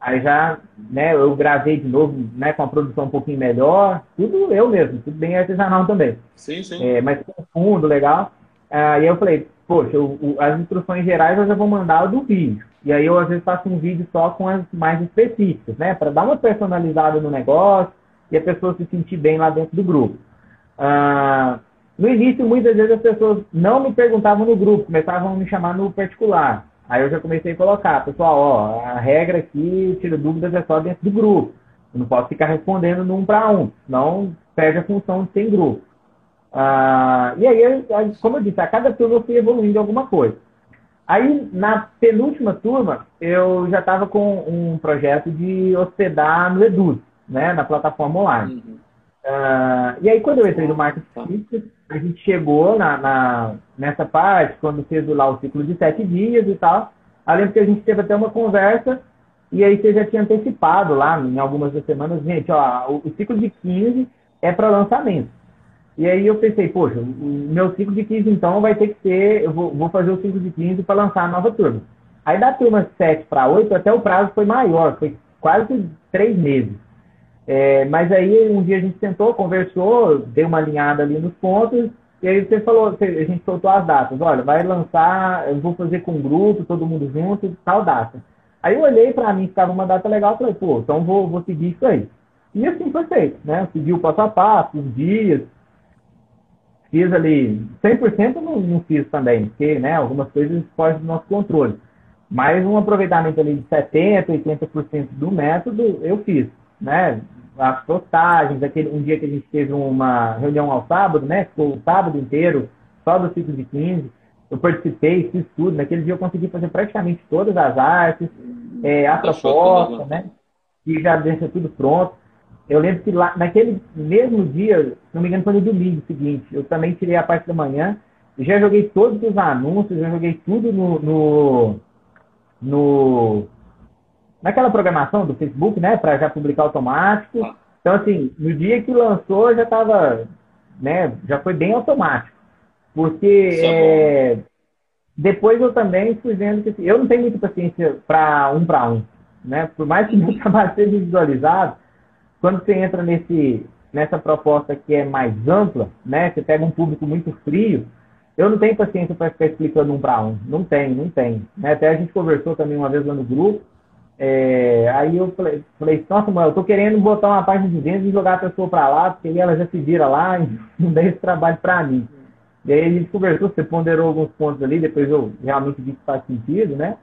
[SPEAKER 2] Aí já, né, eu gravei de novo, né, com a produção um pouquinho melhor, tudo eu mesmo, tudo bem artesanal também.
[SPEAKER 1] Sim, sim.
[SPEAKER 2] É, mas com fundo, legal. Ah, e aí eu falei, poxa, eu, as instruções gerais eu já vou mandar do vídeo. E aí eu às vezes faço um vídeo só com as mais específicas, né? Para dar uma personalizada no negócio e a pessoa se sentir bem lá dentro do grupo. Ah, no início, muitas vezes as pessoas não me perguntavam no grupo, começavam a me chamar no particular. Aí eu já comecei a colocar, pessoal, ó, a regra aqui, tira dúvidas, é só dentro do grupo. Eu não posso ficar respondendo num para um, senão perde a função de ter grupo. Ah, e aí, como eu disse, a cada turno eu fui evoluindo alguma coisa. Aí, na penúltima turma, eu já estava com um projeto de hospedar no Edu, né, na plataforma online. Uhum. Uh, e aí, quando eu entrei no marketing, a gente chegou na, na, nessa parte, quando fez lá o ciclo de sete dias e tal. Lembro que a gente teve até uma conversa, e aí você já tinha antecipado lá, em algumas das semanas, gente, ó, o, o ciclo de 15 é para lançamento. E aí eu pensei, poxa, o meu ciclo de 15 então vai ter que ser, eu vou, vou fazer o ciclo de 15 para lançar a nova turma. Aí da turma 7 para 8, até o prazo foi maior, foi quase três meses. É, mas aí um dia a gente sentou, conversou, deu uma alinhada ali nos pontos, e aí você falou, a gente soltou as datas, olha, vai lançar, eu vou fazer com um grupo, todo mundo junto, tal data. Aí eu olhei para mim, estava uma data legal, falei, pô, então vou, vou seguir isso aí. E assim foi feito, né? Segui o passo a passo, os dias, fiz ali, 100% não, não fiz também, porque né, algumas coisas fogem do nosso controle. Mas um aproveitamento ali de 70%, 80% do método eu fiz, né? As postagens, aquele, um dia que a gente teve uma reunião ao sábado, né? Ficou o sábado inteiro, só do ciclo de 15. Eu participei, fiz tudo. Naquele dia eu consegui fazer praticamente todas as artes, é, a proposta, né? E já deixa tudo pronto. Eu lembro que lá, naquele mesmo dia, se não me engano, foi no domingo seguinte, eu também tirei a parte da manhã, já joguei todos os anúncios, já joguei tudo no, no, no naquela programação do Facebook, né, para já publicar automático. Então, assim, no dia que lançou, já estava, né, já foi bem automático. Porque é, é depois eu também fui vendo que assim, eu não tenho muita paciência para um para um, né? Por mais que meu [laughs] trabalho seja visualizado, quando você entra nesse, nessa proposta que é mais ampla, né? Você pega um público muito frio, eu não tenho paciência para ficar explicando um para um. Não tem, não tem. Né? Até a gente conversou também uma vez lá no grupo. É, aí eu falei, falei, nossa, mãe, eu tô querendo botar uma página de vendas e jogar a pessoa para lá, porque aí ela já se vira lá e [laughs] não dá esse trabalho para mim. E aí a gente conversou, você ponderou alguns pontos ali, depois eu realmente vi que faz sentido, né?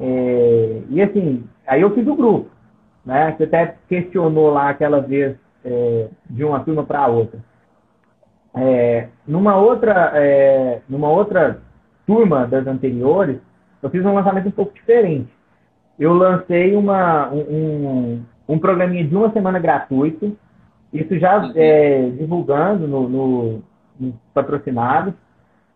[SPEAKER 2] É, e assim, aí eu fiz o grupo né? Você até questionou lá aquela vez é, de uma turma para outra. É, numa outra, é, numa outra turma das anteriores, eu fiz um lançamento um pouco diferente. Eu lancei uma, um, um programinha de uma semana gratuito, isso já é, divulgando no, no, no patrocinado.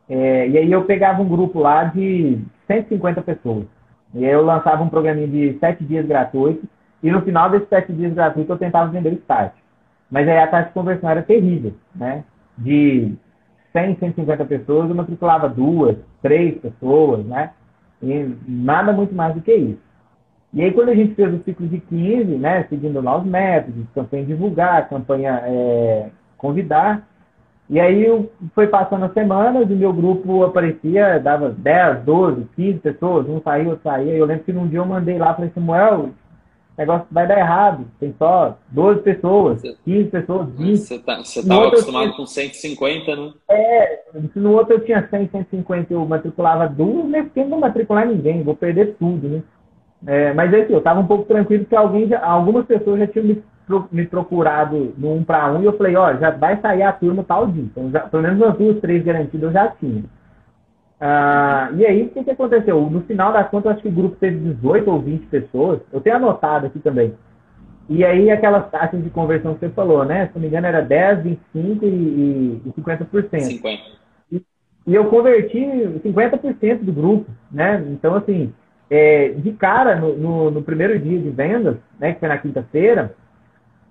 [SPEAKER 2] É, e aí eu pegava um grupo lá de 150 pessoas. E aí eu lançava um programinha de sete dias gratuito e no final desses sete dias gratuitos eu tentava vender o start. Mas aí a taxa de conversão era terrível, né? De 100, 150 pessoas, eu matriculava duas, três pessoas, né? E nada muito mais do que isso. E aí, quando a gente fez o ciclo de 15, né, seguindo lá os métodos, campanha divulgar, campanha é, convidar, e aí foi passando as semanas e meu grupo aparecia, dava 10, 12, 15 pessoas, um saía, outro saía. Eu lembro que num dia eu mandei lá, falei, Samuel, o negócio vai dar errado. Tem só 12 pessoas, 15 pessoas, 20.
[SPEAKER 1] Você tá, estava acostumado tinha... com 150, né?
[SPEAKER 2] É, no outro eu tinha 100, 150, eu matriculava duas, nesse tempo não matricular ninguém, vou perder tudo, né? É, mas assim, eu estava um pouco tranquilo porque alguém já, algumas pessoas já tinham me, me procurado no um para um e eu falei, ó, já vai sair a turma tal dia. Então, já, pelo menos umas duas, três garantidas eu já tinha. Ah, e aí, o que, que aconteceu? No final das contas, eu acho que o grupo teve 18 ou 20 pessoas. Eu tenho anotado aqui também. E aí, aquelas taxas de conversão que você falou, né? Se não me engano, era 10, 25 e, e 50%. 50. E, e eu converti 50% do grupo, né? Então, assim, é, de cara, no, no, no, primeiro dia de vendas, né, que foi na quinta-feira,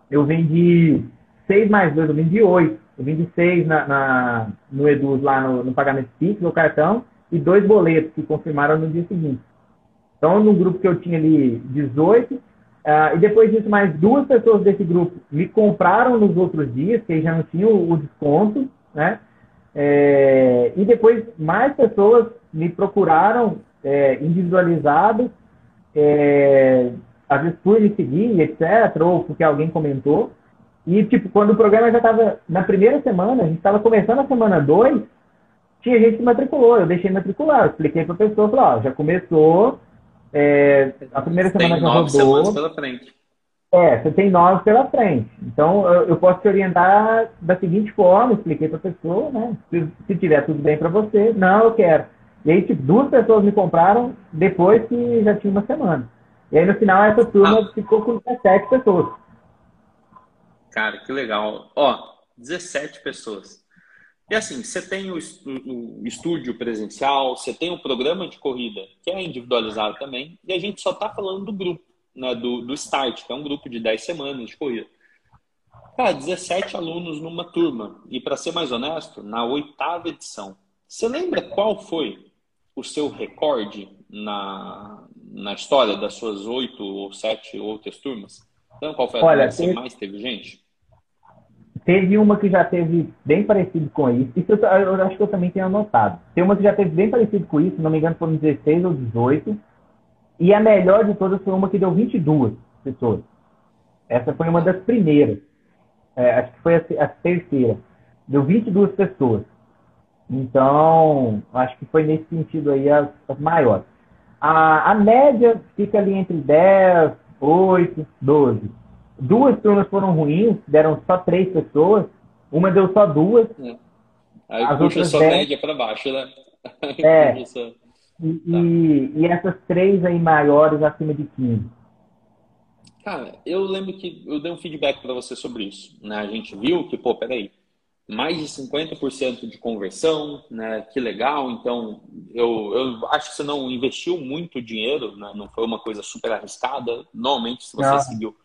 [SPEAKER 2] eu vendi 6 mais 2, eu vendi 8. Eu vendi seis na, na, no Eduz, lá no, no pagamento Pix, no cartão, e dois boletos que confirmaram no dia seguinte. Então, no grupo que eu tinha ali, 18, uh, ah, e depois disso, mais duas pessoas desse grupo me compraram nos outros dias, que já não tinham o, o desconto, né? É, e depois, mais pessoas me procuraram é, individualizado, é, às vezes por me seguir, etc., ou porque alguém comentou. E, tipo, quando o programa já estava na primeira semana, a gente estava começando a semana 2, tinha gente que matriculou. Eu deixei matricular, eu expliquei para a pessoa, falei, ó, já começou, é, a primeira semana tem já rodou. semanas
[SPEAKER 1] pela frente.
[SPEAKER 2] É, você tem nove pela frente. Então, eu, eu posso te orientar da seguinte forma, expliquei para a pessoa, né? Se, se tiver tudo bem para você, não, eu quero. E aí, tipo, duas pessoas me compraram depois que já tinha uma semana. E aí, no final, essa turma ah. ficou com 17 pessoas.
[SPEAKER 1] Cara, que legal. Ó, 17 pessoas. E assim, você tem o, estúdio presencial, você tem o programa de corrida, que é individualizado também, e a gente só está falando do grupo, né, do, do Start, que é um grupo de 10 semanas de corrida. Cara, 17 alunos numa turma. E para ser mais honesto, na oitava edição. Você lembra qual foi o seu recorde na, na história das suas oito ou sete outras turmas? Então, qual foi a Olha, turma que mais teve gente?
[SPEAKER 2] Teve uma que já teve bem parecido com isso. Isso eu, eu, acho que eu também tenho anotado. Tem uma que já teve bem parecido com isso, se não me engano foram 16 ou 18. E a melhor de todas foi uma que deu 22 pessoas. Essa foi uma das primeiras. É, acho que foi a, a, terceira. Deu 22 pessoas. Então, acho que foi nesse sentido aí as, as maiores. A, a média fica ali entre 10, 8, 12. Duas turmas foram ruins, deram só três pessoas. Uma deu só duas.
[SPEAKER 1] É. Aí as puxa dez... média para baixo, né? [laughs]
[SPEAKER 2] É. e, tá. e, e, essas três aí maiores acima de 15.
[SPEAKER 1] Cara, eu lembro que eu dei um feedback para você sobre isso. Né? A gente viu que, pô, peraí, mais de 50% de conversão, né? Que legal. Então, eu, eu acho que você não investiu muito dinheiro, né? não foi uma coisa super arriscada. Normalmente, se você não. seguiu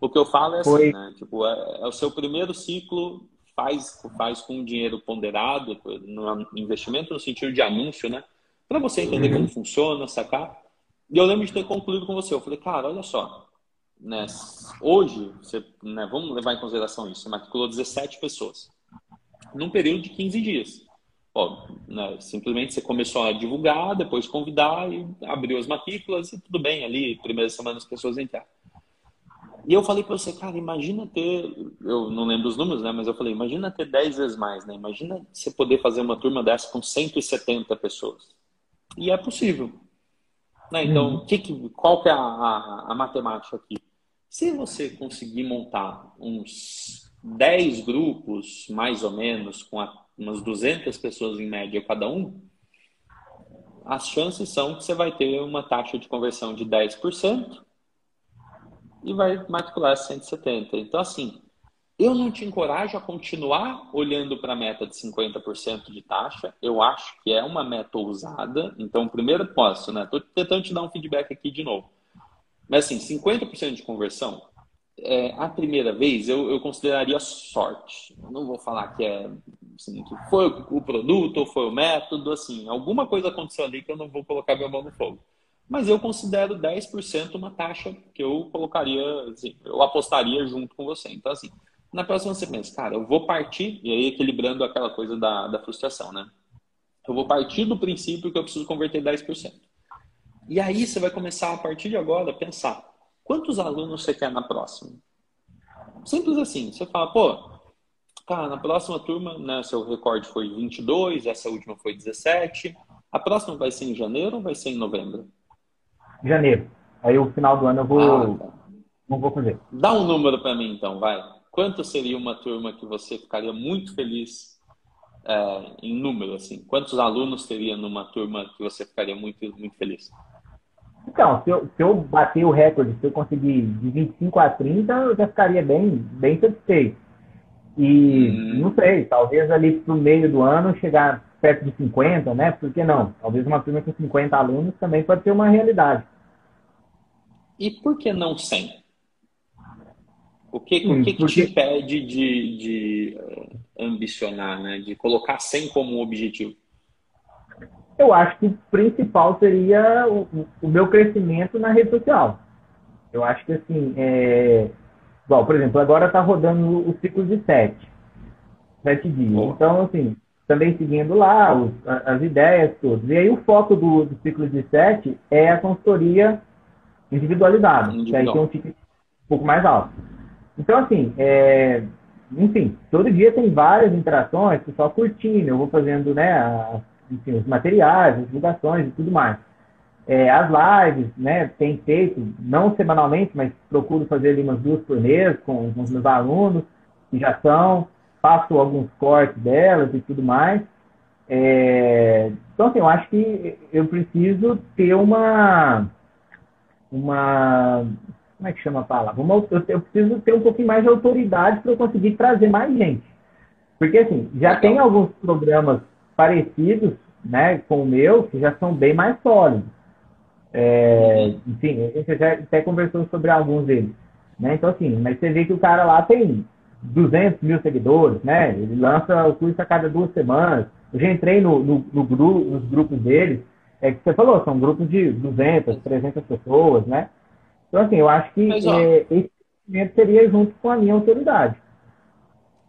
[SPEAKER 1] o que eu falo é assim, né? Tipo, é, é, o seu primeiro ciclo, faz, faz com dinheiro ponderado, no investimento no sentido de anúncio, né? Para você entender uhum. como funciona, sacar. E eu lembro de ter concluído com você. Eu falei, cara, olha só, né? Hoje, você, né, vamos levar em consideração isso, você matriculou 17 pessoas num período de 15 dias. Ó, né, simplesmente você começou a divulgar, depois convidar e abriu as matrículas e tudo bem ali, primeiras semanas as pessoas entraram. E eu falei para você, cara, imagina ter, eu não lembro os números, né, mas eu falei, imagina ter 10 vezes mais, né? Imagina você poder fazer uma turma dessa com 170 pessoas. E é possível. Né? Então, uhum. que, que, qual que é a, a, a matemática aqui? Se você conseguir montar uns 10 grupos, mais ou menos, com a, umas 200 pessoas em média cada um, as chances são que você vai ter uma taxa de conversão de 10%, e vai matricular 170. Então, assim, eu não te encorajo a continuar olhando para a meta de 50% de taxa. Eu acho que é uma meta ousada. Então, primeiro posso, né? Estou tentando te dar um feedback aqui de novo. Mas, assim, 50% de conversão, é, a primeira vez eu, eu consideraria sorte. não vou falar que é assim, que foi o produto ou foi o método, assim, alguma coisa aconteceu ali que eu não vou colocar minha mão no fogo mas eu considero 10% uma taxa que eu colocaria, assim, eu apostaria junto com você. Então, assim, na próxima você pensa, cara, eu vou partir, e aí equilibrando aquela coisa da, da frustração, né? Eu vou partir do princípio que eu preciso converter 10%. E aí você vai começar, a partir de agora, a pensar, quantos alunos você quer na próxima? Simples assim, você fala, pô, cara, na próxima turma, né, seu recorde foi 22, essa última foi 17, a próxima vai ser em janeiro ou vai ser em novembro?
[SPEAKER 2] Janeiro. Aí o final do ano eu vou. Ah, tá. Não vou fazer.
[SPEAKER 1] Dá um número para mim então, vai. Quanto seria uma turma que você ficaria muito feliz é, em número, assim? Quantos alunos teria numa turma que você ficaria muito, muito feliz?
[SPEAKER 2] Então, se eu, se eu bater o recorde, se eu conseguir de 25 a 30, eu já ficaria bem, bem satisfeito. E hum. não sei, talvez ali pro meio do ano chegar perto de 50, né? Por que não? Talvez uma turma com 50 alunos também pode ser uma realidade.
[SPEAKER 1] E por que não 100? O que, hum, o que, porque... que te impede de, de uh, ambicionar, né? De colocar 100 como objetivo?
[SPEAKER 2] Eu acho que o principal seria o, o meu crescimento na rede social. Eu acho que assim, é... Bom, por exemplo, agora está rodando o ciclo de sete, sete dias. Então, assim, também seguindo lá os, as ideias todas. E aí o foco do, do ciclo de sete é a consultoria individualizada, Individual. que aí tem um ticket um pouco mais alto. Então, assim, é, enfim, todo dia tem várias interações, pessoal curtindo, eu vou fazendo né, a, enfim, os materiais, as divulgações e tudo mais. É, as lives, né, tem feito, não semanalmente, mas procuro fazer ali umas duas por mês com, com os meus alunos, que já são faço alguns cortes delas e tudo mais. É... Então, assim, eu acho que eu preciso ter uma. Uma. Como é que chama a palavra? Uma, eu, eu preciso ter um pouquinho mais de autoridade para eu conseguir trazer mais gente. Porque, assim, já tem alguns programas parecidos né, com o meu que já são bem mais sólidos. É, enfim, a gente já até conversou sobre alguns deles. Né? Então, assim, mas você vê que o cara lá tem 200 mil seguidores, né? Ele lança o curso a cada duas semanas. Eu já entrei no, no, no grupo, nos grupos deles, é que você falou, são grupos de 200, 300 pessoas, né? Então, assim, eu acho que mas, ó, é, esse crescimento seria junto com a minha autoridade.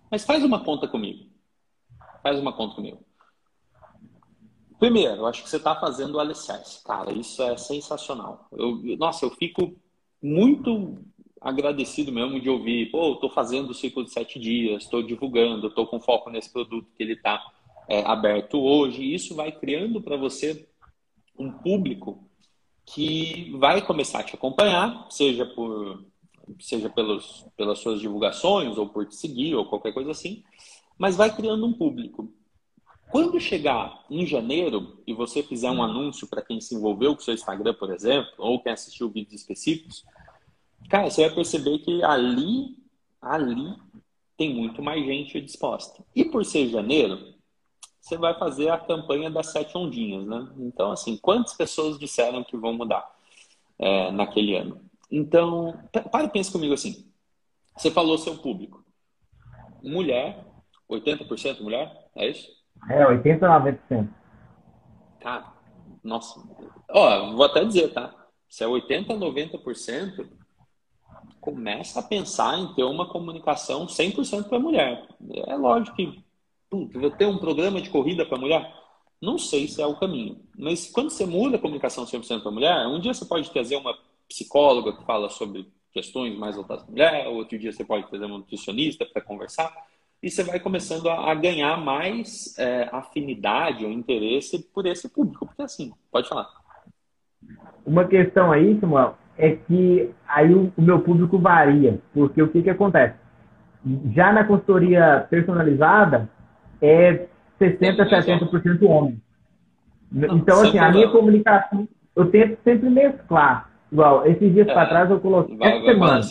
[SPEAKER 1] Mas faz uma conta comigo. Faz uma conta comigo. Primeiro, eu acho que você está fazendo o alicerce. Cara, isso é sensacional. Eu, nossa, eu fico muito agradecido mesmo de ouvir, pô, estou fazendo o ciclo de sete dias, estou divulgando, estou com foco nesse produto que ele está é, aberto hoje. Isso vai criando para você um público que vai começar a te acompanhar, seja por seja pelos, pelas suas divulgações ou por te seguir ou qualquer coisa assim, mas vai criando um público. Quando chegar em janeiro e você fizer um anúncio para quem se envolveu com o seu Instagram, por exemplo, ou quem assistiu vídeos específicos, cara, você vai perceber que ali, ali tem muito mais gente disposta. E por ser janeiro, você vai fazer a campanha das sete ondinhas, né? Então, assim, quantas pessoas disseram que vão mudar é, naquele ano? Então, para e pense comigo assim. Você falou seu público. Mulher, 80% mulher, é isso?
[SPEAKER 2] É, 80 a 90%.
[SPEAKER 1] Cara, nossa. Ó, vou até dizer, tá? Se é 80 a 90%, começa a pensar em ter uma comunicação 100% para mulher. É lógico que ter um programa de corrida para mulher. Não sei se é o caminho. Mas quando você muda a comunicação 100% para mulher, um dia você pode trazer uma psicóloga que fala sobre questões mais voltadas para mulher, outro dia você pode trazer uma nutricionista para conversar e você vai começando a, ganhar mais é, afinidade ou interesse por esse público. Porque assim, pode falar.
[SPEAKER 2] Uma questão aí, Samuel, é que aí o, o meu público varia. Porque o que, que acontece? Já na consultoria personalizada, é 60%, 70% homem. Então, assim, a minha comunicação, eu tento sempre mesclar. Igual, esses dias é, para trás eu coloquei, essa semana,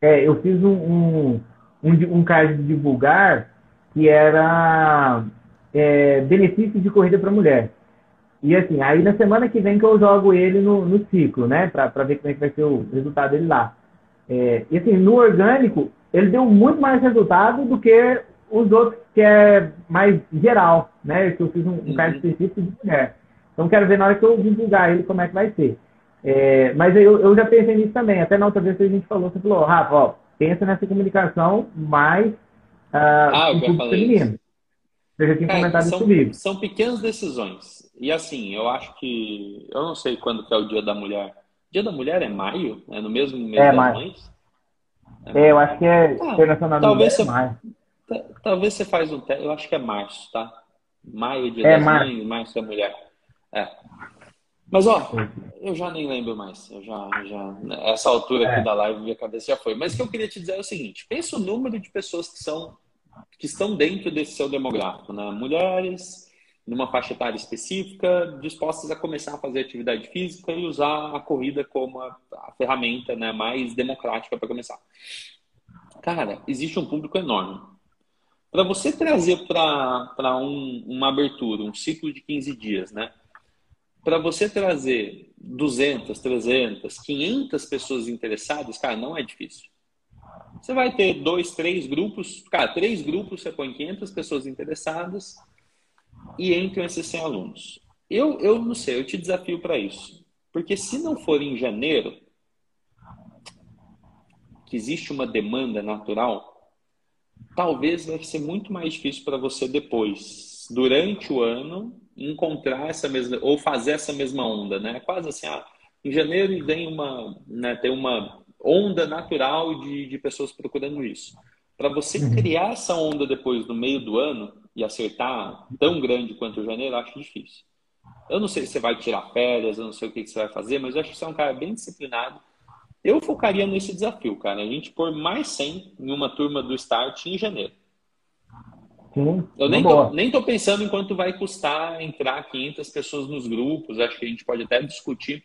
[SPEAKER 2] é, eu fiz um, um um, um card de divulgar que era é, benefícios de corrida para mulher. E assim, aí na semana que vem que eu jogo ele no, no ciclo, né? Para ver como é que vai ser o resultado dele lá. É, e assim, no orgânico, ele deu muito mais resultado do que os outros que é mais geral, né? Que eu fiz um, um uhum. específico de mulher. Então quero ver na hora que eu divulgar ele como é que vai ser. É, mas eu, eu já pensei nisso também. Até na outra vez que a gente falou, você falou, Rafa, ó, pensa nessa comunicação mais uh, ah, um público feminino. Você já tinha Cara, comentado
[SPEAKER 1] são,
[SPEAKER 2] isso comigo.
[SPEAKER 1] São pequenas decisões. E assim, eu acho que. Eu não sei quando que é o Dia da Mulher. Dia da Mulher é maio? É no mesmo mês
[SPEAKER 2] é, das maio. mães? É, é, eu acho que é ah, internacional
[SPEAKER 1] talvez
[SPEAKER 2] você, é maio.
[SPEAKER 1] Talvez você faz um teste. Eu acho que é março, tá? Maio, dia é, das março. mães, março da mulher. É. Mas, ó, eu já nem lembro mais. Eu já, já essa altura aqui é. da live, minha cabeça já foi. Mas o que eu queria te dizer é o seguinte: pensa o número de pessoas que são que estão dentro desse seu demográfico, né? Mulheres numa faixa etária específica, dispostas a começar a fazer atividade física e usar a corrida como a, a ferramenta né, mais democrática para começar. Cara, existe um público enorme. Para você trazer para um, uma abertura, um ciclo de 15 dias, né? para você trazer 200, 300, 500 pessoas interessadas, cara, não é difícil. Você vai ter dois, três grupos, cara, três grupos, você põe 500 pessoas interessadas e entram esses 100 alunos. Eu, eu não sei, eu te desafio para isso. Porque se não for em janeiro, que existe uma demanda natural, talvez vai ser muito mais difícil para você depois, durante o ano, encontrar essa mesma ou fazer essa mesma onda, né? Quase assim, ah, em janeiro vem uma, né, tem uma onda natural de, de pessoas procurando isso. Para você uhum. criar essa onda depois no meio do ano e acertar tão grande quanto o janeiro, acho difícil. Eu não sei se você vai tirar férias, eu não sei o que, que você vai fazer, mas eu acho que você é um cara bem disciplinado. Eu focaria nesse desafio, cara. A gente pôr mais 100 em uma turma do Start em janeiro. Sim, eu nem tô, nem tô pensando em quanto vai custar entrar 500 pessoas nos grupos. Acho que a gente pode até discutir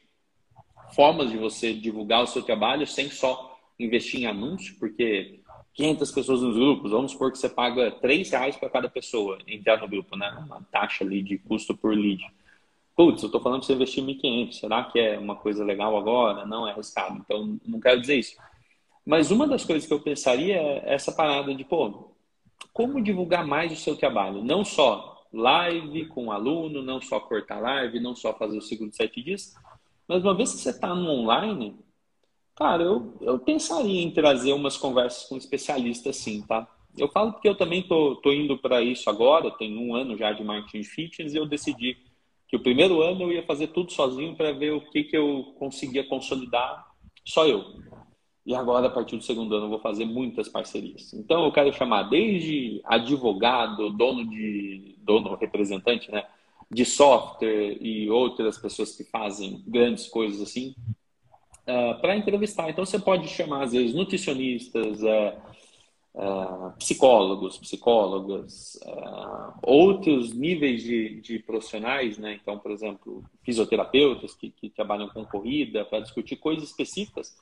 [SPEAKER 1] formas de você divulgar o seu trabalho sem só investir em anúncio, porque 500 pessoas nos grupos, vamos supor que você paga 3 reais para cada pessoa entrar no grupo, né? Uma taxa ali de custo por lead. Putz, eu estou falando para você investir 1.500, será que é uma coisa legal agora? Não é arriscado, então não quero dizer isso. Mas uma das coisas que eu pensaria é essa parada de, pô, como divulgar mais o seu trabalho? Não só live com aluno, não só cortar live, não só fazer o ciclo de sete dias, mas uma vez que você está no online, cara, eu, eu pensaria em trazer umas conversas com especialistas sim, tá? Eu falo porque eu também tô, tô indo para isso agora, tenho um ano já de marketing fitness e eu decidi que o primeiro ano eu ia fazer tudo sozinho para ver o que, que eu conseguia consolidar só eu. E agora, a partir do segundo ano, eu vou fazer muitas parcerias. Então, eu quero chamar desde advogado, dono de dono representante, né, de software e outras pessoas que fazem grandes coisas assim, uh, eh, para entrevistar. Então, você pode chamar às vezes nutricionistas, uh, psicólogos, psicólogas, outros níveis de, de profissionais, né? Então, por exemplo, fisioterapeutas que, que trabalham com corrida para discutir coisas específicas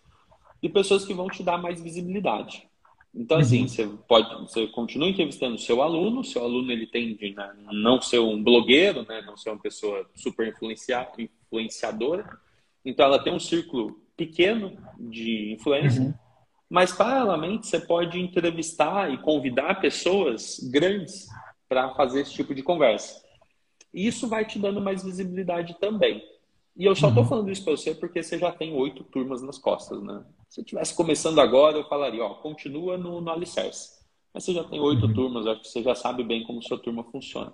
[SPEAKER 1] e pessoas que vão te dar mais visibilidade. Então, assim, uhum. você pode, você continua entrevistando o seu aluno, seu aluno ele tende a não ser um blogueiro, né, não ser uma pessoa super influenciadora, então ela tem um círculo pequeno de influência, uhum. mas paralelamente você pode entrevistar e convidar pessoas grandes para fazer esse tipo de conversa. E isso vai te dando mais visibilidade também. E eu só estou uhum. falando isso para você porque você já tem oito turmas nas costas, né? Se eu estivesse começando agora, eu falaria, ó, continua no, no alicerce. Mas você já tem oito uhum. turmas, acho que você já sabe bem como sua turma funciona.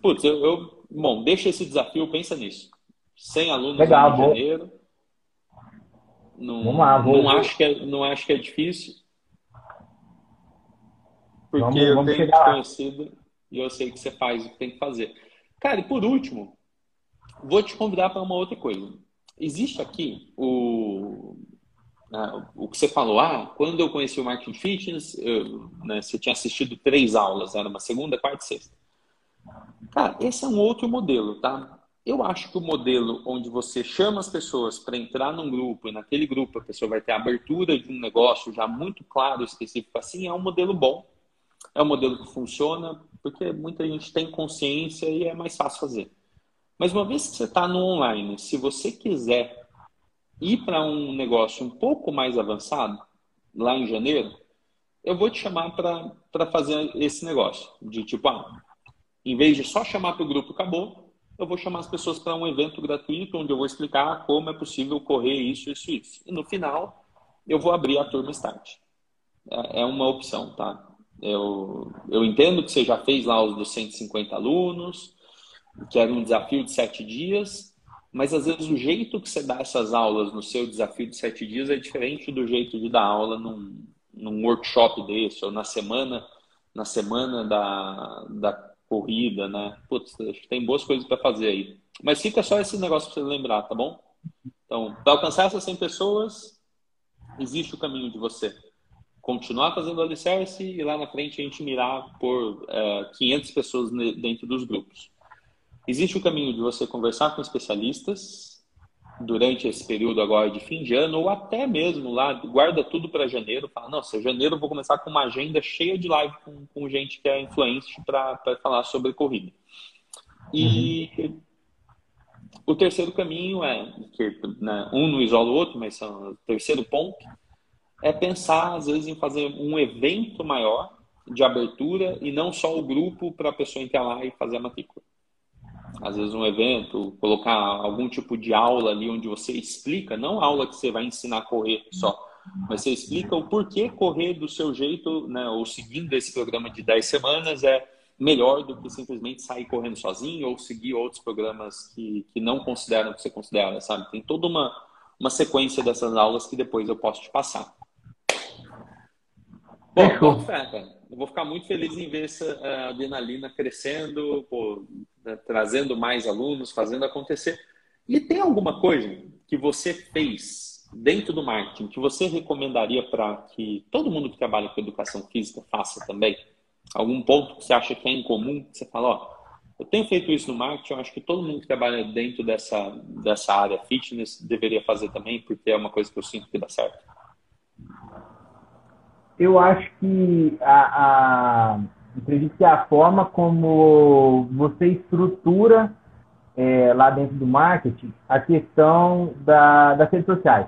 [SPEAKER 1] Putz, eu, eu, bom, deixa esse desafio, pensa nisso. 100 alunos Legal, no Rio de Janeiro. Não, vamos lá, vou, não, acho que é, não acho que é difícil. Porque vamos, eu vamos tenho te conhecido e eu sei que você faz o que tem que fazer. Cara, e por último, vou te convidar para uma outra coisa. Existe aqui o, né, o que você falou, ah, quando eu conheci o Marketing Fitness, eu, né, você tinha assistido três aulas, era uma segunda, quarta e sexta. Cara, esse é um outro modelo, tá? Eu acho que o modelo onde você chama as pessoas para entrar num grupo e naquele grupo a pessoa vai ter a abertura de um negócio já muito claro, específico assim, é um modelo bom. É um modelo que funciona porque muita gente tem consciência e é mais fácil fazer. Mas uma vez que você está no online, se você quiser ir para um negócio um pouco mais avançado, lá em janeiro, eu vou te chamar para fazer esse negócio. De tipo, ah, em vez de só chamar para o grupo acabou, eu vou chamar as pessoas para um evento gratuito onde eu vou explicar como é possível correr isso, isso, isso. E no final, eu vou abrir a turma Start. É, é uma opção, tá? Eu, eu entendo que você já fez lá os dos 150 alunos, que era um desafio de sete dias, mas às vezes o jeito que você dá essas aulas no seu desafio de sete dias é diferente do jeito de dar aula num, num workshop desse, ou na semana, na semana da, da corrida, né? Putz, tem boas coisas para fazer aí. Mas fica só esse negócio para você lembrar, tá bom? Então, para alcançar essas 100 pessoas, existe o caminho de você continuar fazendo alicerce e lá na frente a gente mirar por é, eh, 500 pessoas dentro dos grupos. Existe o caminho de você conversar com especialistas durante esse período agora de fim de ano, ou até mesmo lá, guarda tudo para janeiro, fala, nossa, janeiro eu vou começar com uma agenda cheia de live com, com gente que é influente para falar sobre corrida. E uhum. o terceiro caminho é, que né, um não isola o outro, mas são, o terceiro ponto é pensar, às vezes, em fazer um evento maior de abertura e não só o grupo para a pessoa entrar lá e fazer a matrícula às vezes um evento, colocar algum tipo de aula ali onde você explica, não aula que você vai ensinar a correr só, mas você explica o porquê correr do seu jeito, né, ou seguindo esse programa de 10 semanas é melhor do que simplesmente sair correndo sozinho ou seguir outros programas que, que não consideram que você considera, sabe? Tem toda uma, uma sequência dessas aulas que depois eu posso te passar. Bom, bom fé, cara. Eu vou ficar muito feliz em ver essa uh, adrenalina crescendo, pô, né, trazendo mais alunos, fazendo acontecer. E tem alguma coisa que você fez dentro do marketing que você recomendaria para que todo mundo que trabalha com educação física faça também? Algum ponto que você acha que é incomum? Que você fala, ó, eu tenho feito isso no marketing, eu acho que todo mundo que trabalha dentro dessa, dessa área fitness deveria fazer também, porque é uma coisa que eu sinto que dá certo.
[SPEAKER 2] Eu acho que a, a acredito que a forma como você estrutura é, lá dentro do marketing a questão da, das redes sociais.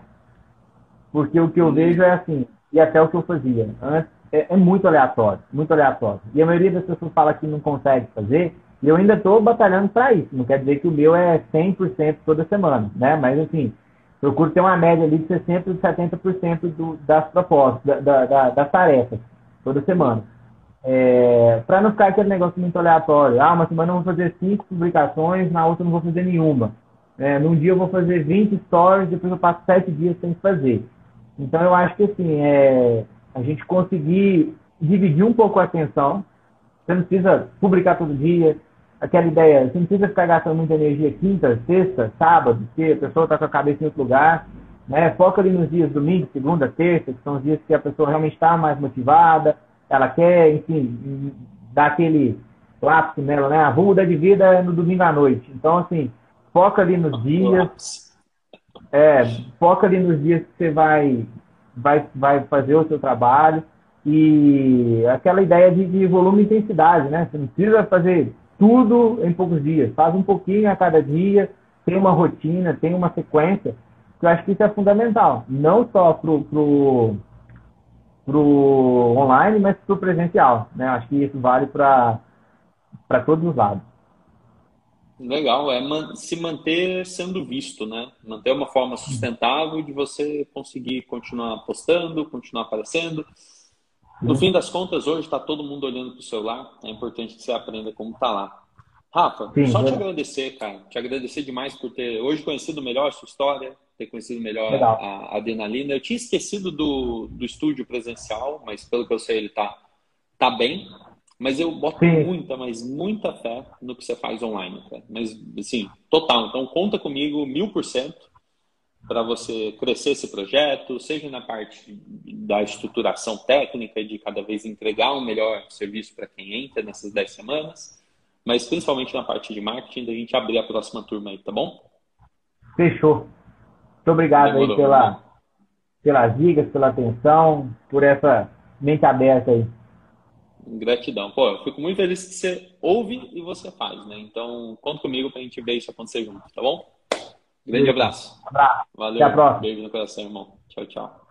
[SPEAKER 2] Porque o que eu vejo é assim, e até o que eu fazia antes, é, é muito aleatório, muito aleatório. E a maioria das pessoas fala que não consegue fazer, e eu ainda estou batalhando para isso. Não quer dizer que o meu é 100% toda semana, né? Mas, assim, procuro ter uma média ali de 60% a 70% do, das propostas, da, da, das tarefas, toda semana. É, para não ficar aquele negócio muito aleatório. Ah, uma semana eu vou fazer cinco publicações, na outra eu não vou fazer nenhuma. É, num dia eu vou fazer 20 stories, depois eu passo sete dias sem fazer. Então eu acho que assim, é, a gente conseguir dividir um pouco a atenção. Você não precisa publicar todo dia, aquela ideia, você não precisa ficar gastando muita energia quinta, sexta, sábado, porque a pessoa está com a cabeça em outro lugar. Né? Foca ali nos dias domingo, segunda, terça, que são os dias que a pessoa realmente está mais motivada, ela quer, enfim, dar aquele lapso nela, né? A muda de vida é no domingo à noite. Então, assim, foca ali nos dias. É, foca ali nos dias que você vai, vai, vai fazer o seu trabalho. E aquela ideia de, de volume e intensidade, né? Você não precisa fazer tudo em poucos dias. Faz um pouquinho a cada dia, tem uma rotina, tem uma sequência, eu acho que isso é fundamental. Não só pro, pro, pro online, mas pro presencial. Né? Acho que isso vale para todos os lados.
[SPEAKER 1] Legal, é se manter sendo visto, né? Manter uma forma sustentável de você conseguir continuar postando, continuar aparecendo. No fim das contas, hoje está todo mundo olhando para o celular. É importante que você aprenda como está lá. Rafa, Sim, só é. te agradecer, cara. Te agradecer demais por ter hoje conhecido melhor a sua história, ter conhecido melhor a, a, adrenalina. Eu tinha esquecido do, do estúdio presencial, mas pelo que eu sei, ele tá, tá bem. Mas eu boto Sim. muita, mas muita fé no que você faz online, cara. Mas, assim, total. Então, conta comigo mil por cento para você crescer esse projeto, seja na parte da estruturação técnica, de cada vez entregar um melhor serviço para quem entra nessas 10 semanas, mas principalmente na parte de marketing, da gente abrir a próxima turma aí, tá bom?
[SPEAKER 2] Fechou. Muito obrigado aí pela, pelas dicas, pela atenção, por essa mente aberta aí.
[SPEAKER 1] Gratidão. Pô, eu fico muito feliz que você ouve e você faz, né? Então, conta comigo para a gente ver isso acontecer junto, tá bom? Grande abraço.
[SPEAKER 2] abraço.
[SPEAKER 1] Valeu.
[SPEAKER 2] Até a próxima.
[SPEAKER 1] Beijo no coração, irmão. Tchau, tchau.